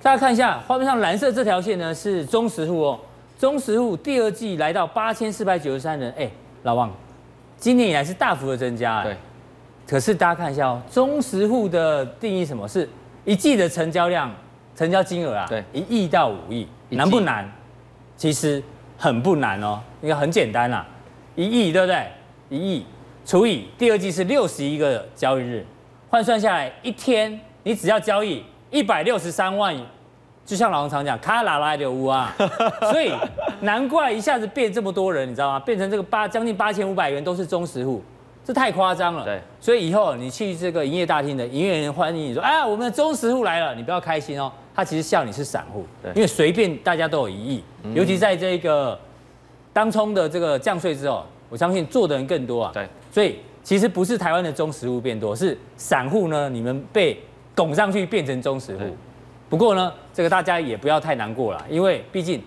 大家看一下画面上蓝色这条线呢是中实户哦，中实户第二季来到八千四百九十三人，哎，老王，今年以来是大幅的增加，对。可是大家看一下哦，中实户的定义什么？是一季的成交量、成交金额啊？对，一亿到五亿，难不难？其实很不难哦，应该很简单啦，一亿对不对？一亿除以第二季是六十一个交易日，换算下来一天你只要交易一百六十三万，就像老王常讲，卡拉拉的乌啊，所以难怪一下子变这么多人，你知道吗？变成这个八将近八千五百元都是中实户。这太夸张了，对，所以以后你去这个营业大厅的营业员欢迎你说，哎，我们的忠实户来了，你不要开心哦，他其实笑你是散户，对，因为随便大家都有一亿，尤其在这个当冲的这个降税之后，我相信做的人更多啊，对，所以其实不是台湾的中实户变多，是散户呢，你们被拱上去变成中实户，不过呢，这个大家也不要太难过了，因为毕竟。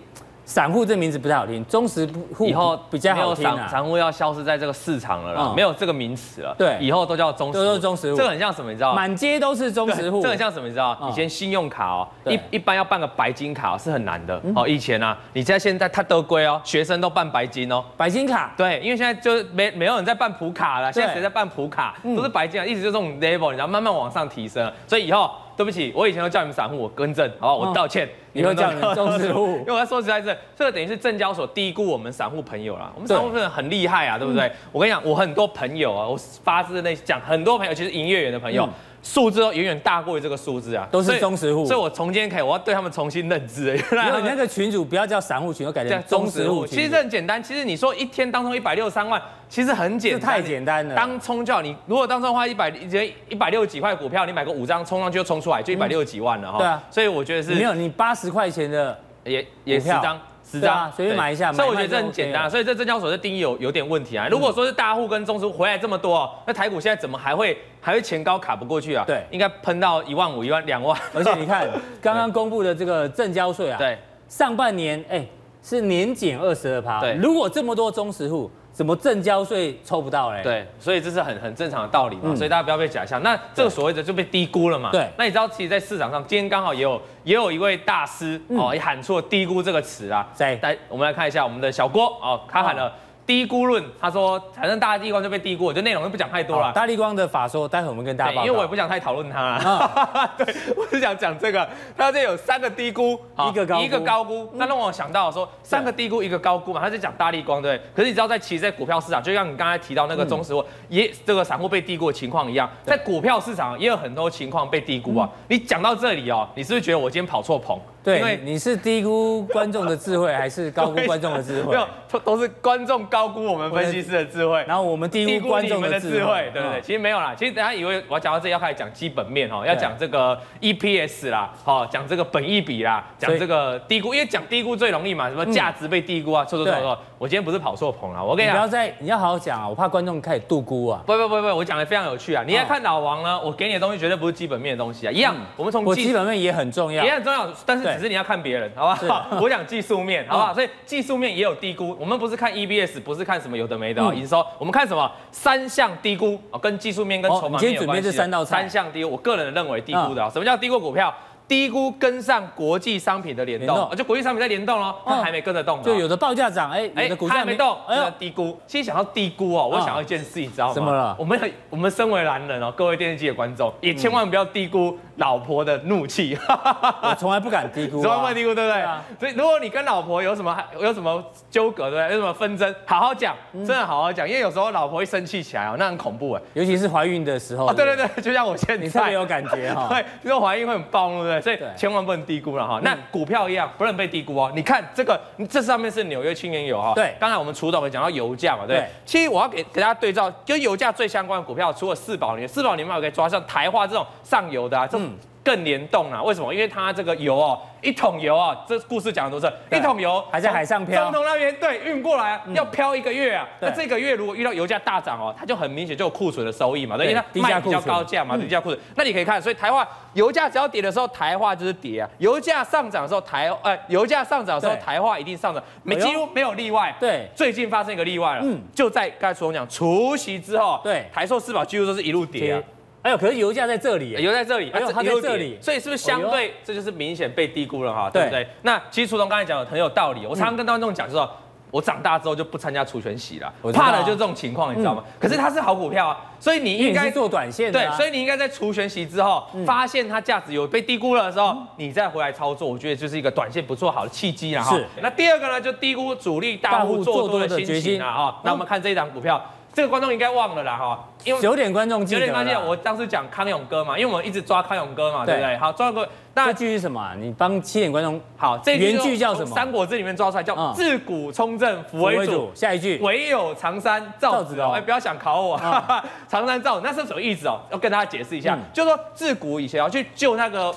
散户这名字不太好听，中实户以后比较好听啊。散户要消失在这个市场了啦，没有这个名词了。对，以后都叫中实，都是中实户。这很像什么？你知道吗？满街都是中实户。这很像什么？你知道吗？以前信用卡哦，一一般要办个白金卡是很难的哦。以前啊，你在现在他都归哦，学生都办白金哦，白金卡。对，因为现在就是没没有人在办普卡了，现在谁在办普卡？都是白金啊，一直就这种 level，你知道慢慢往上提升，所以以后。对不起，我以前都叫你们散户，我更正，好不好？我道歉。你会叫你们中实户，因为我要说实在是，这个等于是证交所低估我们散户朋友啦。我们散户朋友很厉害啊，对不对？我跟你讲，我很多朋友啊，我发自内心讲，很多朋友其实营业员的朋友。数字都远远大过于这个数字啊，都是中实户，所以我从今天开始，我要对他们重新认知。原来你那个群主不要叫散户群，要改成中实户。其实很简单，其实你说一天当中一百六十三万，其实很简单，太简单了。当冲叫你如果当中花一百一一百六十几块股票，你买个五张冲上去就冲出来，就一百六十几万了哈。对啊，所以我觉得是没有你八十块钱的也也十张。十张随便买一下，所以我觉得这很简单，所以这证交所的定义有有点问题啊。如果说是大户跟中资回来这么多，那台股现在怎么还会还会前高卡不过去啊？对，应该喷到一万五、一万两万。而且你看 刚刚公布的这个证交税啊，对，上半年哎是年减二十二趴。对，如果这么多中实户。怎么正交税抽不到嘞？对，所以这是很很正常的道理嘛，嗯、所以大家不要被假象。那这个所谓的就被低估了嘛。对。那你知道，其实，在市场上，今天刚好也有也有一位大师、嗯、哦，也喊出了“低估”这个词啊。谁来，我们来看一下我们的小郭哦，他喊了。哦低估论，他说反正大立光就被低估，我就内容就不讲太多了。大力光的法说，待会我们跟大家报。因为我也不想太讨论他。哦、对，我是想讲这个，他这有三个低估，一个高一个高估。那让我想到说，三个低估，一个高估嘛，他在讲大力光对。可是你知道，在其实，在股票市场，就像你刚才提到那个中实户，也这个散户被低估的情况一样，在股票市场也有很多情况被低估啊。你讲到这里哦，你是不是觉得我今天跑错棚？对，因为你是低估观众的智慧，还是高估观众的智慧？没有，都都是观众高估我们分析师的智慧，然后我们低估观众的智慧，对不对？其实没有啦，其实大家以为我要讲到这里要开始讲基本面哦，要讲这个 EPS 啦，好，讲这个本益比啦，讲这个低估，因为讲低估最容易嘛，什么价值被低估啊，错错错错。我今天不是跑错棚了，我跟你讲，不要再，你要好好讲啊，我怕观众开始度估啊。不不不不，我讲的非常有趣啊。你要看老王呢，我给你的东西绝对不是基本面的东西啊，一样，我们从基本面也很重要，也很重要，但是对只是你要看别人，好不好？我讲技术面，好不好？所以技术面也有低估，我们不是看 EBS，不是看什么有的没的营收，我们看什么三项低估啊，跟技术面跟筹码面有关系。这三道菜，三项低估，我个人认为低估的啊。什么叫低估股票？低估跟上国际商品的联动，就国际商品在联动喽，它还没跟着动，就有的报价涨，哎哎，它还没动，哎呀，低估。其实想要低估哦，我想要一件事，你知道吗？怎么了？我们很，我们身为男人哦，各位电视机的观众，也千万不要低估老婆的怒气。我从来不敢低估，从来不敢低估，对不对？所以如果你跟老婆有什么有什么纠葛，对不对？有什么纷争，好好讲，真的好好讲，因为有时候老婆一生气起来哦，那很恐怖哎，尤其是怀孕的时候。对对对，就像我现在，你特别有感觉哈。对，因为怀孕会很暴怒，对不对？所以千万不能。低估了哈，那股票一样不能被低估哦。你看这个，这上面是纽约青年油哈。对，刚才我们楚董也讲到油价嘛，对。对其实我要给给大家对照，跟油价最相关的股票，除了四宝年，四宝年嘛我可以抓像台化这种上游的啊，这种更联动啊。为什么？因为它这个油哦。一桶油啊，这故事讲的都是一桶油还在海上漂，中东那边对运过来要漂一个月啊。那这个月如果遇到油价大涨哦，它就很明显就有库存的收益嘛，对，因为它卖比较高价嘛，低价库存。那你可以看，所以台化油价只要跌的时候，台化就是跌啊；油价上涨的时候，台呃油价上涨的时候，台化一定上涨，没几乎没有例外。对，最近发生一个例外了，嗯，就在刚才所讲除夕之后，对，台塑四宝几乎都是一路跌啊。哎呦，可是油价在这里，油在这里，哎呦，它在这里，所以是不是相对，这就是明显被低估了哈，对不对？那其实楚总刚才讲的很有道理，我常常跟观众讲，就说我长大之后就不参加除权息了，怕的就是这种情况，你知道吗？可是它是好股票啊，所以你应该做短线，对，所以你应该在除权息之后，发现它价值有被低估了的时候，你再回来操作，我觉得就是一个短线不错好的契机了哈。是。那第二个呢，就低估主力大户做多的心情啊哈。那我们看这一档股票。这个观众应该忘了啦哈，因为九点观众记得，有点观众。我当时讲康永哥嘛，因为我们一直抓康永哥嘛，对不对？好，抓个。那这句是什么？你帮七点观众好，这原句叫什么？《三国志》里面抓出来叫“自古充正扶为主”，下一句唯有常山赵子龙。哎，不要想考我，常山赵子那是什么意思哦？要跟大家解释一下，就是说自古以前要去救那个。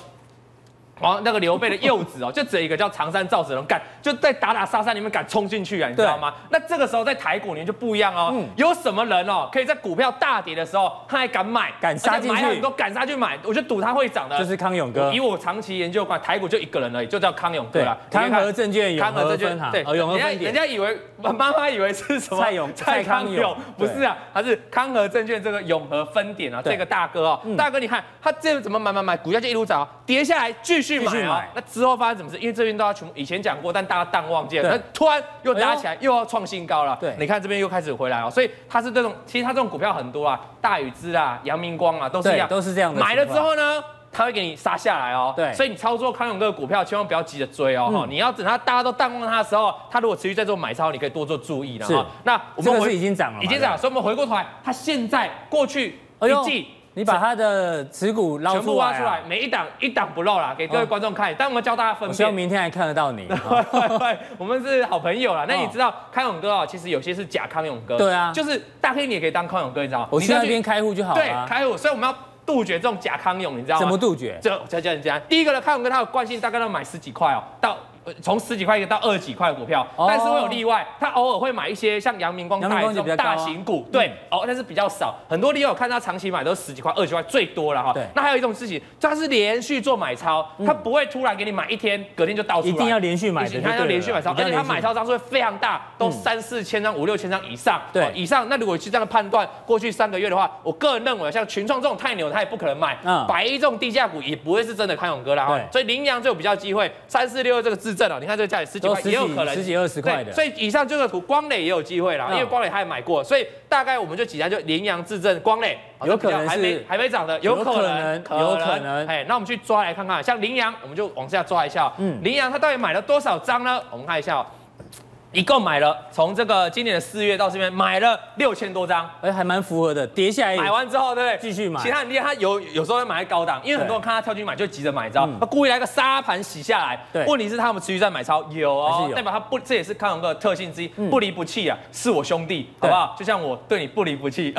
王那个刘备的幼子哦，就只有一个叫常山赵子龙，敢就在打打杀杀里面敢冲进去啊，你知道吗？那这个时候在台股里面就不一样哦，有什么人哦，可以在股票大跌的时候，他还敢买，敢杀进去，买很多敢杀去买，我就赌他会涨的，就是康永哥。以我长期研究过，台股就一个人而已，就叫康永哥了。康和证券，康和证券，对，永和分人家以为妈妈以为是什么？蔡永蔡康永，不是啊，他是康和证券这个永和分点啊，这个大哥哦，大哥你看他这怎么买买买，股价就一路涨，跌下来继续买啊，那。之后发生什么事？因为这边都要全部以前讲过，但大家淡忘记了。那突然又打起来，又要创新高了。对，你看这边又开始回来了。所以它是这种，其实它这种股票很多啊，大宇资啊、阳明光啊，都是一样，都是这样的。买了之后呢，它会给你杀下来哦。对，所以你操作康永哥的股票，千万不要急着追哦。你要等它大家都淡忘它的时候，它如果持续在做买超，你可以多做注意了。哈，那我们是已经涨了，已经涨了。所以我们回过头来，它现在过去一季。你把他的持股捞出来，全部挖出来，每一档一档不漏啦，给各位观众看。但我们教大家分辨。希望明天还看得到你。我们是好朋友啦。那你知道康永哥啊？其实有些是假康永哥。对啊。就是大黑，你也可以当康永哥，你知道吗？我去那边开户就好了。对，开户。所以我们要杜绝这种假康永，你知道吗？怎么杜绝？就教教你这样。第一个呢，康永哥他的惯性大概要买十几块哦，到。从十几块一个到二十几块股票，但是会有例外，他偶尔会买一些像阳明光大这种大型股，对，哦，但是比较少。很多例外我看他长期买都是十几块、二十几块最多了哈。对。那还有一种事情，他是连续做买超，他不会突然给你买一天，隔天就倒出来。一定要连续买的，他要连续买超，而且他买超张数会非常大，都三四千张、五六千张以上。对，以上。那如果是这样的判断，过去三个月的话，我个人认为，像群创这种太牛，他也不可能买。嗯。百亿这种低价股也不会是真的康永哥了哈。所以羚羊就有比较机会，三四六这个自证了，你看这个价。十几块也有可能，十几二十块的。所以以上这个股光磊也有机会啦，因为光磊他也买过，所以大概我们就几家就羚羊、智证、光磊，有可能还没还没涨的，有可能，有可能。哎，那我们去抓来看看，像羚羊，我们就往下抓一下。嗯，羚羊它到底买了多少张呢？我们看一下。一共买了，从这个今年的四月到这边买了六千多张，哎，还蛮符合的。跌下来买完之后，对不对？继续买。其他很厉害，他有有时候会买在高档，因为很多人看他跳进去买就急着买，你知道？他故意来个沙盘洗下来。对。问题是他们持续在买超，有哦，代表他不，这也是康永哥的特性之一，不离不弃啊，是我兄弟，好不好？就像我对你不离不弃。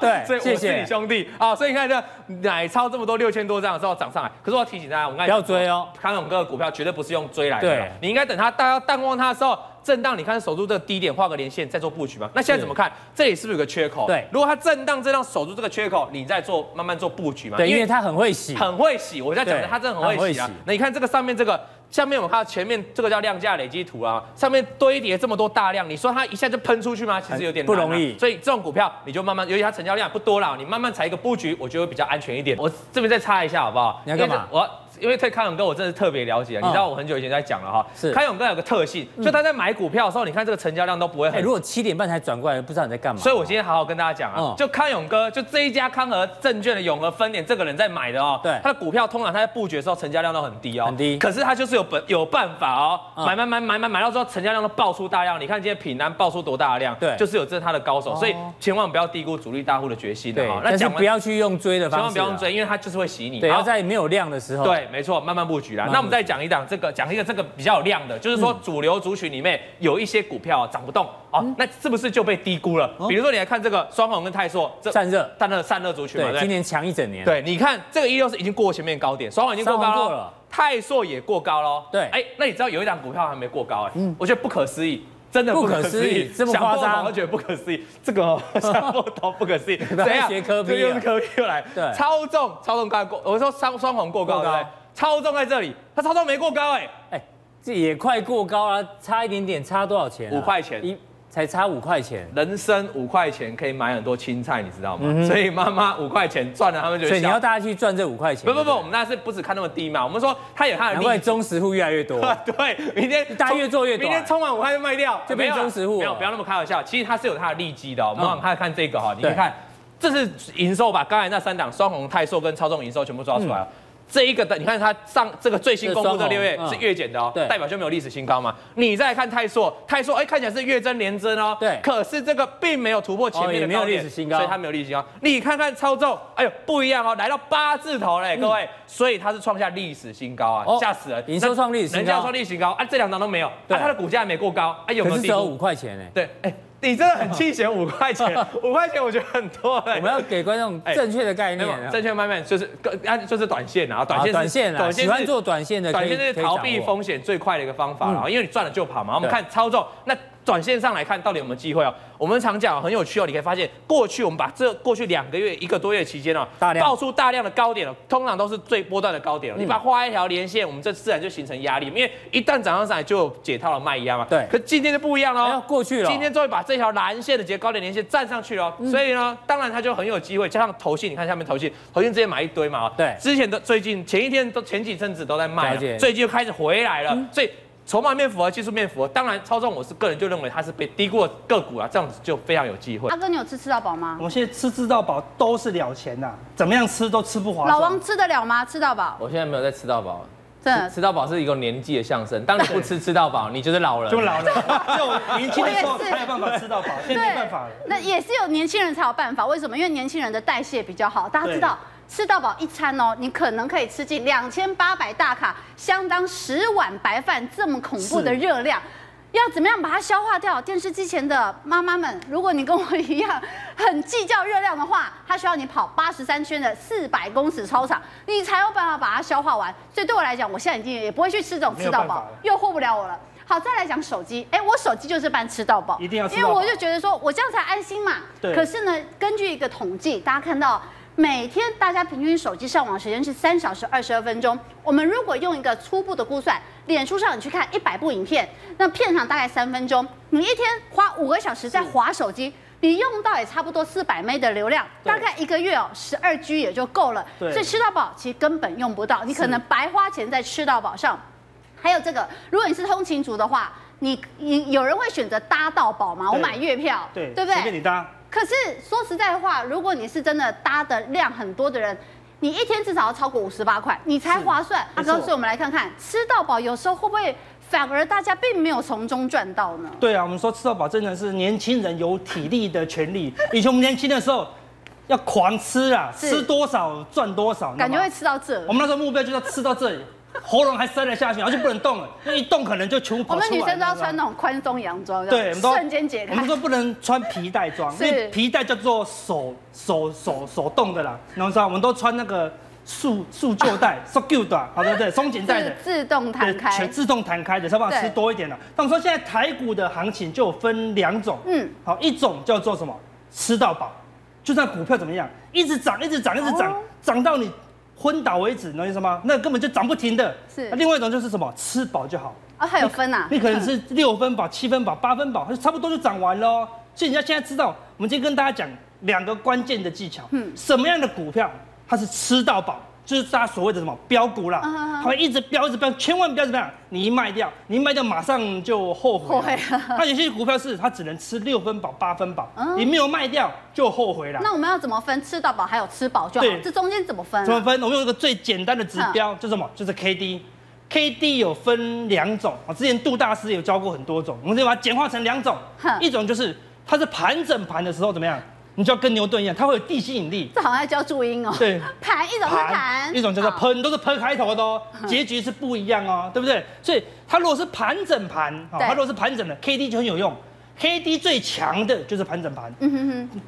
对，所以我是你兄弟啊。所以你看这买超这么多六千多张的时候涨上来，可是我要提醒大家，我们不要追哦。康永哥的股票绝对不是用追来的，对，你应该等他大家淡忘他的时候。震荡，你看守住这个低点，画个连线，再做布局嘛。那现在怎么看？这里是不是有个缺口？对，如果它震荡，震荡守住这个缺口，你再做慢慢做布局嘛。对，因为它很会洗，很会洗。我在讲的，它真的很会洗啊。那你看这个上面这个。下面我们看到前面这个叫量价累积图啊，上面堆叠这么多大量，你说它一下就喷出去吗？其实有点、啊、不容易。所以这种股票你就慢慢，尤其它成交量不多了，你慢慢踩一个布局，我觉得会比较安全一点。我这边再插一下好不好？你要干嘛？我。因为对康永哥，我真的特别了解啊！你知道我很久以前在讲了哈，是康永哥有个特性，就他在买股票的时候，你看这个成交量都不会很。如果七点半才转过来，不知道你在干嘛。所以我今天好好跟大家讲啊，就康永哥，就这一家康和证券的永和分点，这个人在买的哦。对。他的股票通常他在布局的时候，成交量都很低哦。很低。可是他就是有本有办法哦，买买买买买买到之后，成交量都爆出大量。你看今天品安爆出多大的量？对。就是有这是他的高手，所以千万不要低估主力大户的决心。对。那讲不要去用追的方式。千万不要用追，因为他就是会洗你。对。要在没有量的时候。对，没错，慢慢布局啦。那我们再讲一档这个，讲一个这个比较有量的，就是说主流族群里面有一些股票涨不动哦，那是不是就被低估了？比如说你来看这个双红跟泰硕，散热，散热散热族群嘛，对，今年强一整年。对，你看这个一六四已经过前面高点，双红已经过高了，泰硕也过高喽。对，哎，那你知道有一档股票还没过高？哎，嗯，我觉得不可思议，真的不可思议，这么夸张，我觉得不可思议，这个 想不到不可思议，怎样？学科比，又是科比又来，对，超重，超重刚过，我说双双红过高，对不对？超重在这里，它超重没过高哎、欸，哎、欸，这也快过高了，差一点点，差多少钱、啊？五块钱，一才差五块钱。人生五块钱可以买很多青菜，你知道吗？嗯、所以妈妈五块钱赚了，他们就所以你要大家去赚这五块钱。不不不，我们那是不止看那么低嘛，我们说它有它的。难怪中实户越来越多。对，明天 大家越做越多，明天充满五块就卖掉，就变中实户。没有，不要那么开玩笑，其实它是有它的利基的。我们往看看这个哈，嗯、你可以看，这是营收吧？刚才那三档双红、泰硕跟超重营收全部抓出来了。嗯这一个的，你看它上这个最新公布的六月是月减的哦，代表就没有历史新高嘛。你再看泰硕，泰硕哎看起来是月增年增哦，对，可是这个并没有突破前面的高点，所以它没有历史新高。你看看超重，哎呦不一样哦，来到八字头嘞，各位，所以它是创下历史新高啊，吓死人，营收创历史新高，人家创历史新高啊，这两档都没有，啊它的股价还没过高，啊有没有？只有五块钱哎，对，哎。你真的很气嫌五块钱，五块钱我觉得很多。我们要给观众正确的概念，正确慢慢就是啊，就是短线啊，短线短线啊，喜欢做短线的，短线是逃避风险最快的一个方法了，因为你赚了就跑嘛。我们看操作那。短线上来看，到底有没有机会哦？我们常讲很有趣哦，你可以发现，过去我们把这过去两个月、一个多月期间哦，爆量出大量的高点了，通常都是最波段的高点了。嗯、你把它画一条连线，我们这自然就形成压力，因为一旦涨上上来就有解套了卖压嘛。对。可今天就不一样喽，过去了，今天终于把这条蓝线的几个高点连线站上去了，嗯、所以呢，当然它就很有机会。加上投信，你看下面投信，投信直接买一堆嘛。对。之前的最近前一天都前几阵子都在卖，解最近又开始回来了，嗯、所以。筹码面符合，技术面符合，当然超重，我是个人就认为它是被低估的个股啊，这样子就非常有机会。阿哥，你有吃吃到饱吗？我现在吃吃到饱都是了钱呐，怎么样吃都吃不划算。老王吃得了吗？吃到饱？我现在没有在吃到饱，真的吃到饱是一个年纪的象征。当你不吃吃到饱，你就是老人，就老了。就年轻的时候才有办法吃到饱，现在没办法了。那也是有年轻人才有办法，为什么？因为年轻人的代谢比较好，大家知道。吃到饱一餐哦，你可能可以吃进两千八百大卡，相当十碗白饭这么恐怖的热量，要怎么样把它消化掉？电视机前的妈妈们，如果你跟我一样很计较热量的话，它需要你跑八十三圈的四百公尺操场，你才有办法把它消化完。所以对我来讲，我现在已经也不会去吃这种吃到饱，诱惑不了我了。好，再来讲手机，哎，我手机就是办吃到饱，一定要吃，因为我就觉得说我这样才安心嘛。对。可是呢，根据一个统计，大家看到。每天大家平均手机上网时间是三小时二十二分钟。我们如果用一个初步的估算，脸书上你去看一百部影片，那片长大概三分钟，你一天花五个小时在划手机，你用到也差不多四百 M 的流量，大概一个月哦十二 G 也就够了。所以吃到饱其实根本用不到，你可能白花钱在吃到饱上。还有这个，如果你是通勤族的话，你你有人会选择搭到饱吗？我买月票，对对不对？随便你搭。可是说实在的话，如果你是真的搭的量很多的人，你一天至少要超过五十八块，你才划算。阿哥，所以我们来看看吃到饱有时候会不会反而大家并没有从中赚到呢？对啊，我们说吃到饱真的是年轻人有体力的权利。以前我们年轻的时候要狂吃啊，吃多少赚多少，感觉会吃到这。我们那时候目标就是要吃到这里。喉咙还塞了下去，然后就不能动了，那一动可能就全部跑出来。我们女生都要穿那种宽松洋装，对，瞬间解开。我们说不能穿皮带装，因为皮带叫做手手手手动的啦。然后说我们都穿那个束束旧带，束旧带，好对不对？松紧带的自动弹开，全自动弹开的，才把吃多一点了。那我们说现在台股的行情就分两种，嗯，好，一种叫做什么？吃到饱，就算股票怎么样，一直涨，一直涨，一直涨，涨到你昏倒为止，能意思吗？那根本就涨不停的。是。另外一种就是什么？吃饱就好。啊，还有分啊？你可能是六分饱、七分饱、八分饱，差不多就涨完了。所以你要现在知道，我们今天跟大家讲两个关键的技巧。嗯。什么样的股票它是吃到饱？就是大家所谓的什么标股啦，它会一直标，一直标，千万不要怎么样，你一卖掉，你一卖掉马上就后悔。后悔。那有些股票是它只能吃六分饱、八分饱，你没有卖掉就后悔了。那我们要怎么分？吃到饱还有吃饱就好。对。这中间怎么分？怎么分？我们用一个最简单的指标，就是什么？就是 K D。K D 有分两种啊，之前杜大师有教过很多种，我们就把它简化成两种。一种就是它是盘整盘的时候怎么样？你就要跟牛顿一样，它会有地吸引力。这好像在教注音哦。对，盘一种是盘，一种叫做喷，都是喷开头的哦，结局是不一样哦，对不对？所以它如果是盘整盘，它如果是盘整的，K D 就很有用。K D 最强的就是盘整盘。嗯哼哼。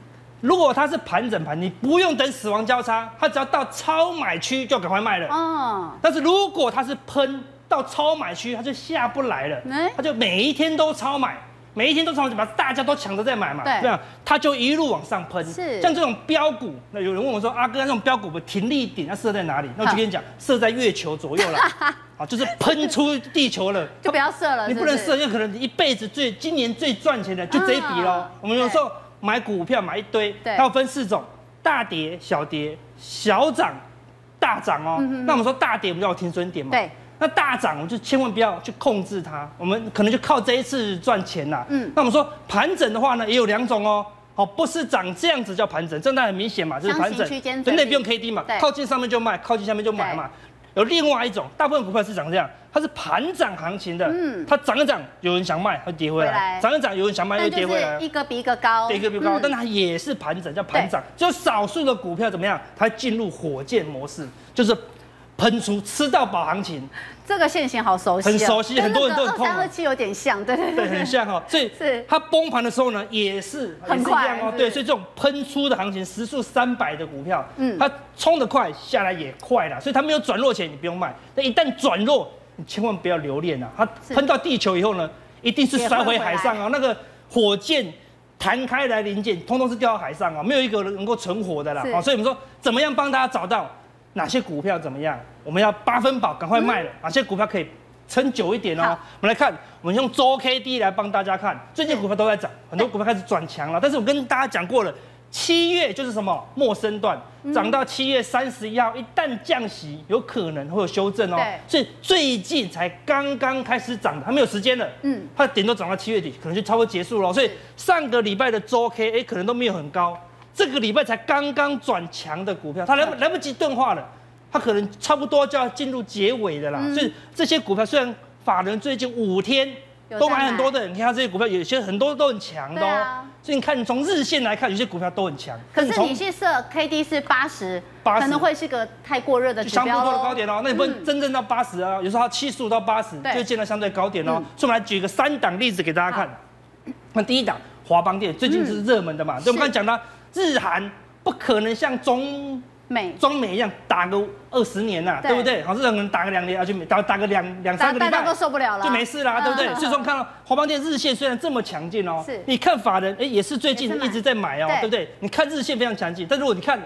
如果它是盘整盘，你不用等死亡交叉，它只要到超买区就赶快卖了。哦。但是如果它是喷到超买区，它就下不来了。它就每一天都超买。每一天都超，就把大家都抢着在买嘛，对这样它就一路往上喷。是，像这种标股，那有人问我说，阿哥，那种标股的停利点要设在哪里？那我就跟你讲，设在月球左右了，啊，就是喷出地球了，就不要设了。你不能设，因为可能你一辈子最今年最赚钱的就这一笔喽。我们有时候买股票买一堆，它要分四种：大跌、小跌、小涨、大涨哦。那我们说大跌，我们叫停损点嘛。对。那大涨，我们就千万不要去控制它，我们可能就靠这一次赚钱啦。嗯，那我们说盘整的话呢，也有两种哦。好，不是涨这样子叫盘整，这样很明显嘛，就是盘整，真的不用 K D 嘛，靠近上面就卖，靠近下面就买嘛。有另外一种，大部分股票是涨这样，它是盘涨行情的。嗯，它涨一涨，有人想卖，它跌回来；涨一涨，有人想卖，又跌回来。一个比一个高，一个比一个高，但它也是盘整，叫盘涨。就少数的股票怎么样？它进入火箭模式，就是。喷出吃到饱行情，这个线型好熟悉，很熟悉，很多人都很痛。二三二七有点像，对对对，很像哦。所以是它崩盘的时候呢，也是很快哦。对，所以这种喷出的行情，时速三百的股票，嗯，它冲得快，下来也快了，所以它没有转弱前你不用卖。但一旦转弱，你千万不要留恋啊！它喷到地球以后呢，一定是摔回海上啊。那个火箭弹开来零件，通通是掉到海上啊，没有一个能够存活的啦。好，所以我们说，怎么样帮大家找到？哪些股票怎么样？我们要八分饱，赶快卖了。哪些股票可以撑久一点哦？我们来看，我们用周 K D 来帮大家看。最近股票都在涨，很多股票开始转强了。但是我跟大家讲过了，七月就是什么陌生段，涨到七月三十一号，一旦降息，有可能会有修正哦。所以最近才刚刚开始涨的，还没有时间了。嗯，它的点都涨到七月底，可能就差不多结束了。所以上个礼拜的周 K，哎，可能都没有很高。这个礼拜才刚刚转强的股票，它来不来不及钝化了，它可能差不多就要进入结尾的啦。嗯、所以这些股票虽然法人最近五天都买很多的，你看这些股票有些很多都很强的哦。啊、所以你看从日线来看，有些股票都很强。可是你去设 K D 是八十，可能会是个太过热的指标。相对多的高点哦，那你不能真正到八十啊，有时候它七十五到八十就见到相对高点哦。嗯、所以我们来举个三档例子给大家看。那第一档华邦电最近是热门的嘛？对、嗯，我们刚才讲到。日韩不可能像中美中美一样打个二十年呐，对不对？好，日本人打个两年而且打打个两两三个礼拜，大家都受不了了，就没事啦，对不对？所以说看到华邦电日线虽然这么强劲哦，是，你看法人哎也是最近一直在买哦，对不对？你看日线非常强劲，但如果你看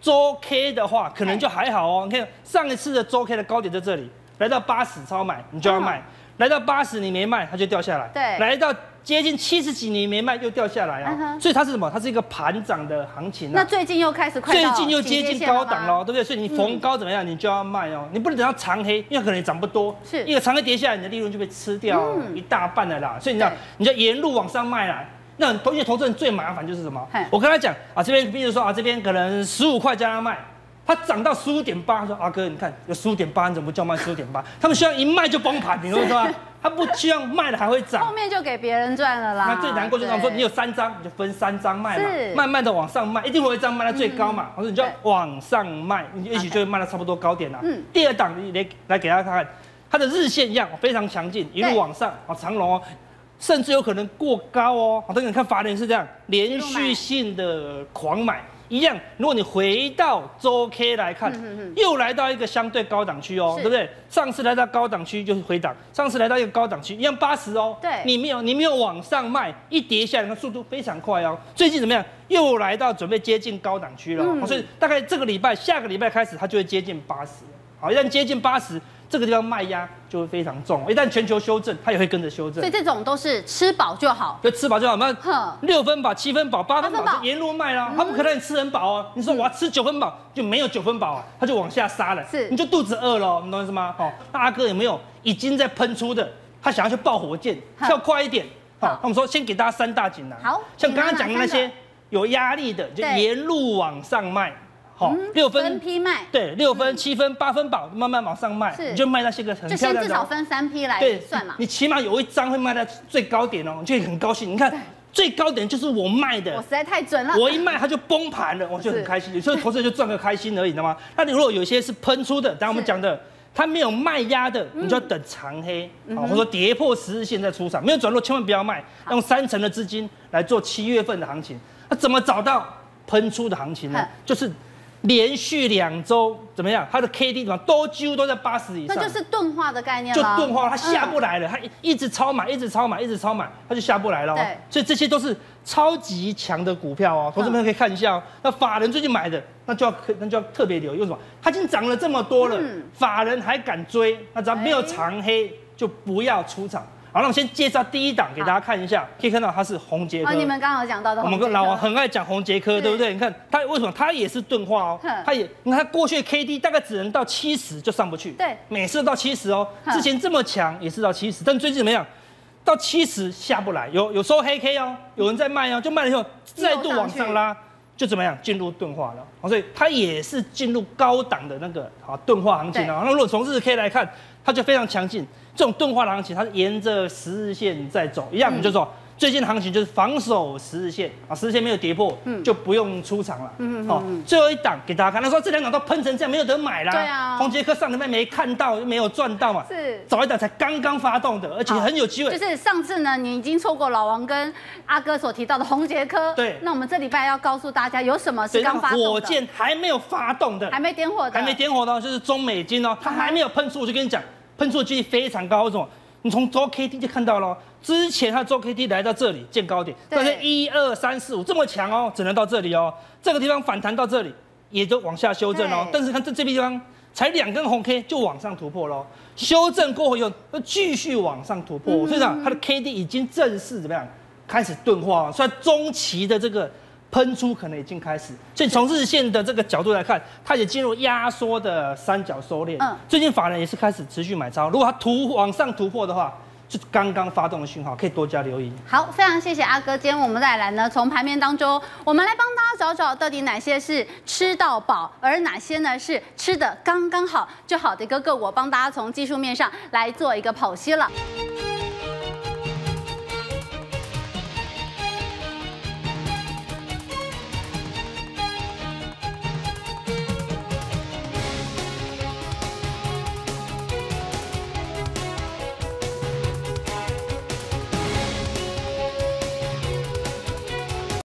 周 K 的话，可能就还好哦。你看上一次的周 K 的高点在这里，来到八十超买，你就要卖；来到八十你没卖，它就掉下来。对，来到。接近七十几年没卖又掉下来啊，所以它是什么？它是一个盘涨的行情、啊。那最近又开始快，最近又接近高档了，对不对？所以你逢高怎么样，你就要卖哦，你不能等到长黑，因为可能也涨不多。是，一个长黑跌下来，你的利润就被吃掉一大半了啦。嗯、所以你知道，你就沿路往上卖啦。那投资投资人最麻烦就是什么？我跟他讲啊，这边比如说啊，这边可能十五块加他卖，它涨到十五点八，他说阿哥，你看有十五点八，你怎么不叫卖十五点八？他们需要一卖就崩盘，你说是吧？他不希望卖了还会涨，后面就给别人赚了啦。那最难过就是我说，你有三张，你就分三张卖嘛，慢慢的往上卖，一定会有一张卖到最高嘛。我说你就往上卖，你也许就会卖到差不多高点啦。嗯。第二档你来来给大家看看，它的日线一样非常强劲，一路往上啊，长龙哦，甚至有可能过高哦。好，等你看法人是这样连续性的狂买，一样，如果你回到周 K 来看，又来到一个相对高档区哦，对不对？上次来到高档区就是回档，上次来到一个高档区一样八十哦，对，你没有你没有往上卖，一跌下来那速度非常快哦。最近怎么样？又来到准备接近高档区了，所以大概这个礼拜、下个礼拜开始，它就会接近八十。好，一旦接近八十。这个地方卖压就会非常重，一旦全球修正，它也会跟着修正。所以这种都是吃饱就好，就吃饱就好。那六分饱、七分饱、八分饱就沿路卖啦，它不可能让你吃很饱哦。你说我要吃九分饱，就没有九分饱啊，它就往下杀了，是，你就肚子饿了，你懂意思吗？好，那阿哥有没有已经在喷出的？他想要去爆火箭，跳快一点。好，那我们说先给大家三大锦囊。好，像刚刚讲的那些有压力的，就沿路往上卖。好，六分，分批卖，对，六分、七分、八分饱，慢慢往上卖，你就卖那些个很漂亮的。至少分三批来算嘛。你起码有一张会卖在最高点哦，你就很高兴。你看最高点就是我卖的，我实在太准了。我一卖它就崩盘了，我就很开心。有时候投资人就赚个开心而已，知道吗？那你如果有些是喷出的，刚刚我们讲的，它没有卖压的，你就要等长黑，或者说跌破十日线再出场，没有转弱千万不要卖，用三成的资金来做七月份的行情。那怎么找到喷出的行情呢？就是。连续两周怎么样？它的 K D 怎么都几乎都在八十以上，那就是钝化的概念就钝化，它下不来了，它一直超买，一直超买，一直超买，它就下不来了。对，所以这些都是超级强的股票哦，同志们可以看一下哦。那法人最近买的，那就要那就要特别留意，为什么？它已经涨了这么多了，法人还敢追，那只要没有长黑，就不要出场。好，那我先介绍第一档给大家看一下，可以看到它是红杰科。哦，你们刚好讲到的。我们跟老王很爱讲红杰科，对不对？你看它为什么？它也是钝化哦，它也，你看它过去的 K D 大概只能到七十就上不去，对，每次到七十哦。之前这么强也是到七十，但最近怎么样？到七十下不来，有有收黑 K 哦，有人在卖哦，就卖了以后再度往上拉，就怎么样？进入钝化了。所以它也是进入高档的那个啊钝化行情哦。对那如果从日 K 来看，它就非常强劲。这种钝化的行情，它是沿着十日线在走，一样，我们就说最近的行情就是防守十日线啊，十日线没有跌破，嗯，就不用出场了，嗯好，最后一档给大家看，他说这两档都喷成这样，没有得买啦，对啊，红杰科上礼拜没看到，就没有赚到嘛，是，早一档才刚刚发动的，而且很有机会，就是上次呢，你已经错过老王跟阿哥所提到的红杰科，对，那我们这礼拜要告诉大家有什么是刚发动的，火箭还没有发动的，还没点火的，还没点火的，就是中美金哦，它还没有喷出，我就跟你讲。喷出的几率非常高，为什么？你从周 K D 就看到了，之前它周 K D 来到这里见高点，但是一二三四五这么强哦，只能到这里哦，这个地方反弹到这里，也就往下修正哦。但是看这这边地方才两根红 K 就往上突破喽，修正过后又又继续往上突破，所以讲它的 K D 已经正式怎么样开始钝化，所以中期的这个。喷出可能已经开始，所以从日线的这个角度来看，它也进入压缩的三角收敛。嗯，最近法人也是开始持续买超，如果它突往上突破的话，就刚刚发动的讯号，可以多加留意。好，非常谢谢阿哥。今天我们再来呢，从盘面当中，我们来帮大家找找到底哪些是吃到饱，而哪些呢是吃的刚刚好就好的一个个股，帮大家从技术面上来做一个剖析了。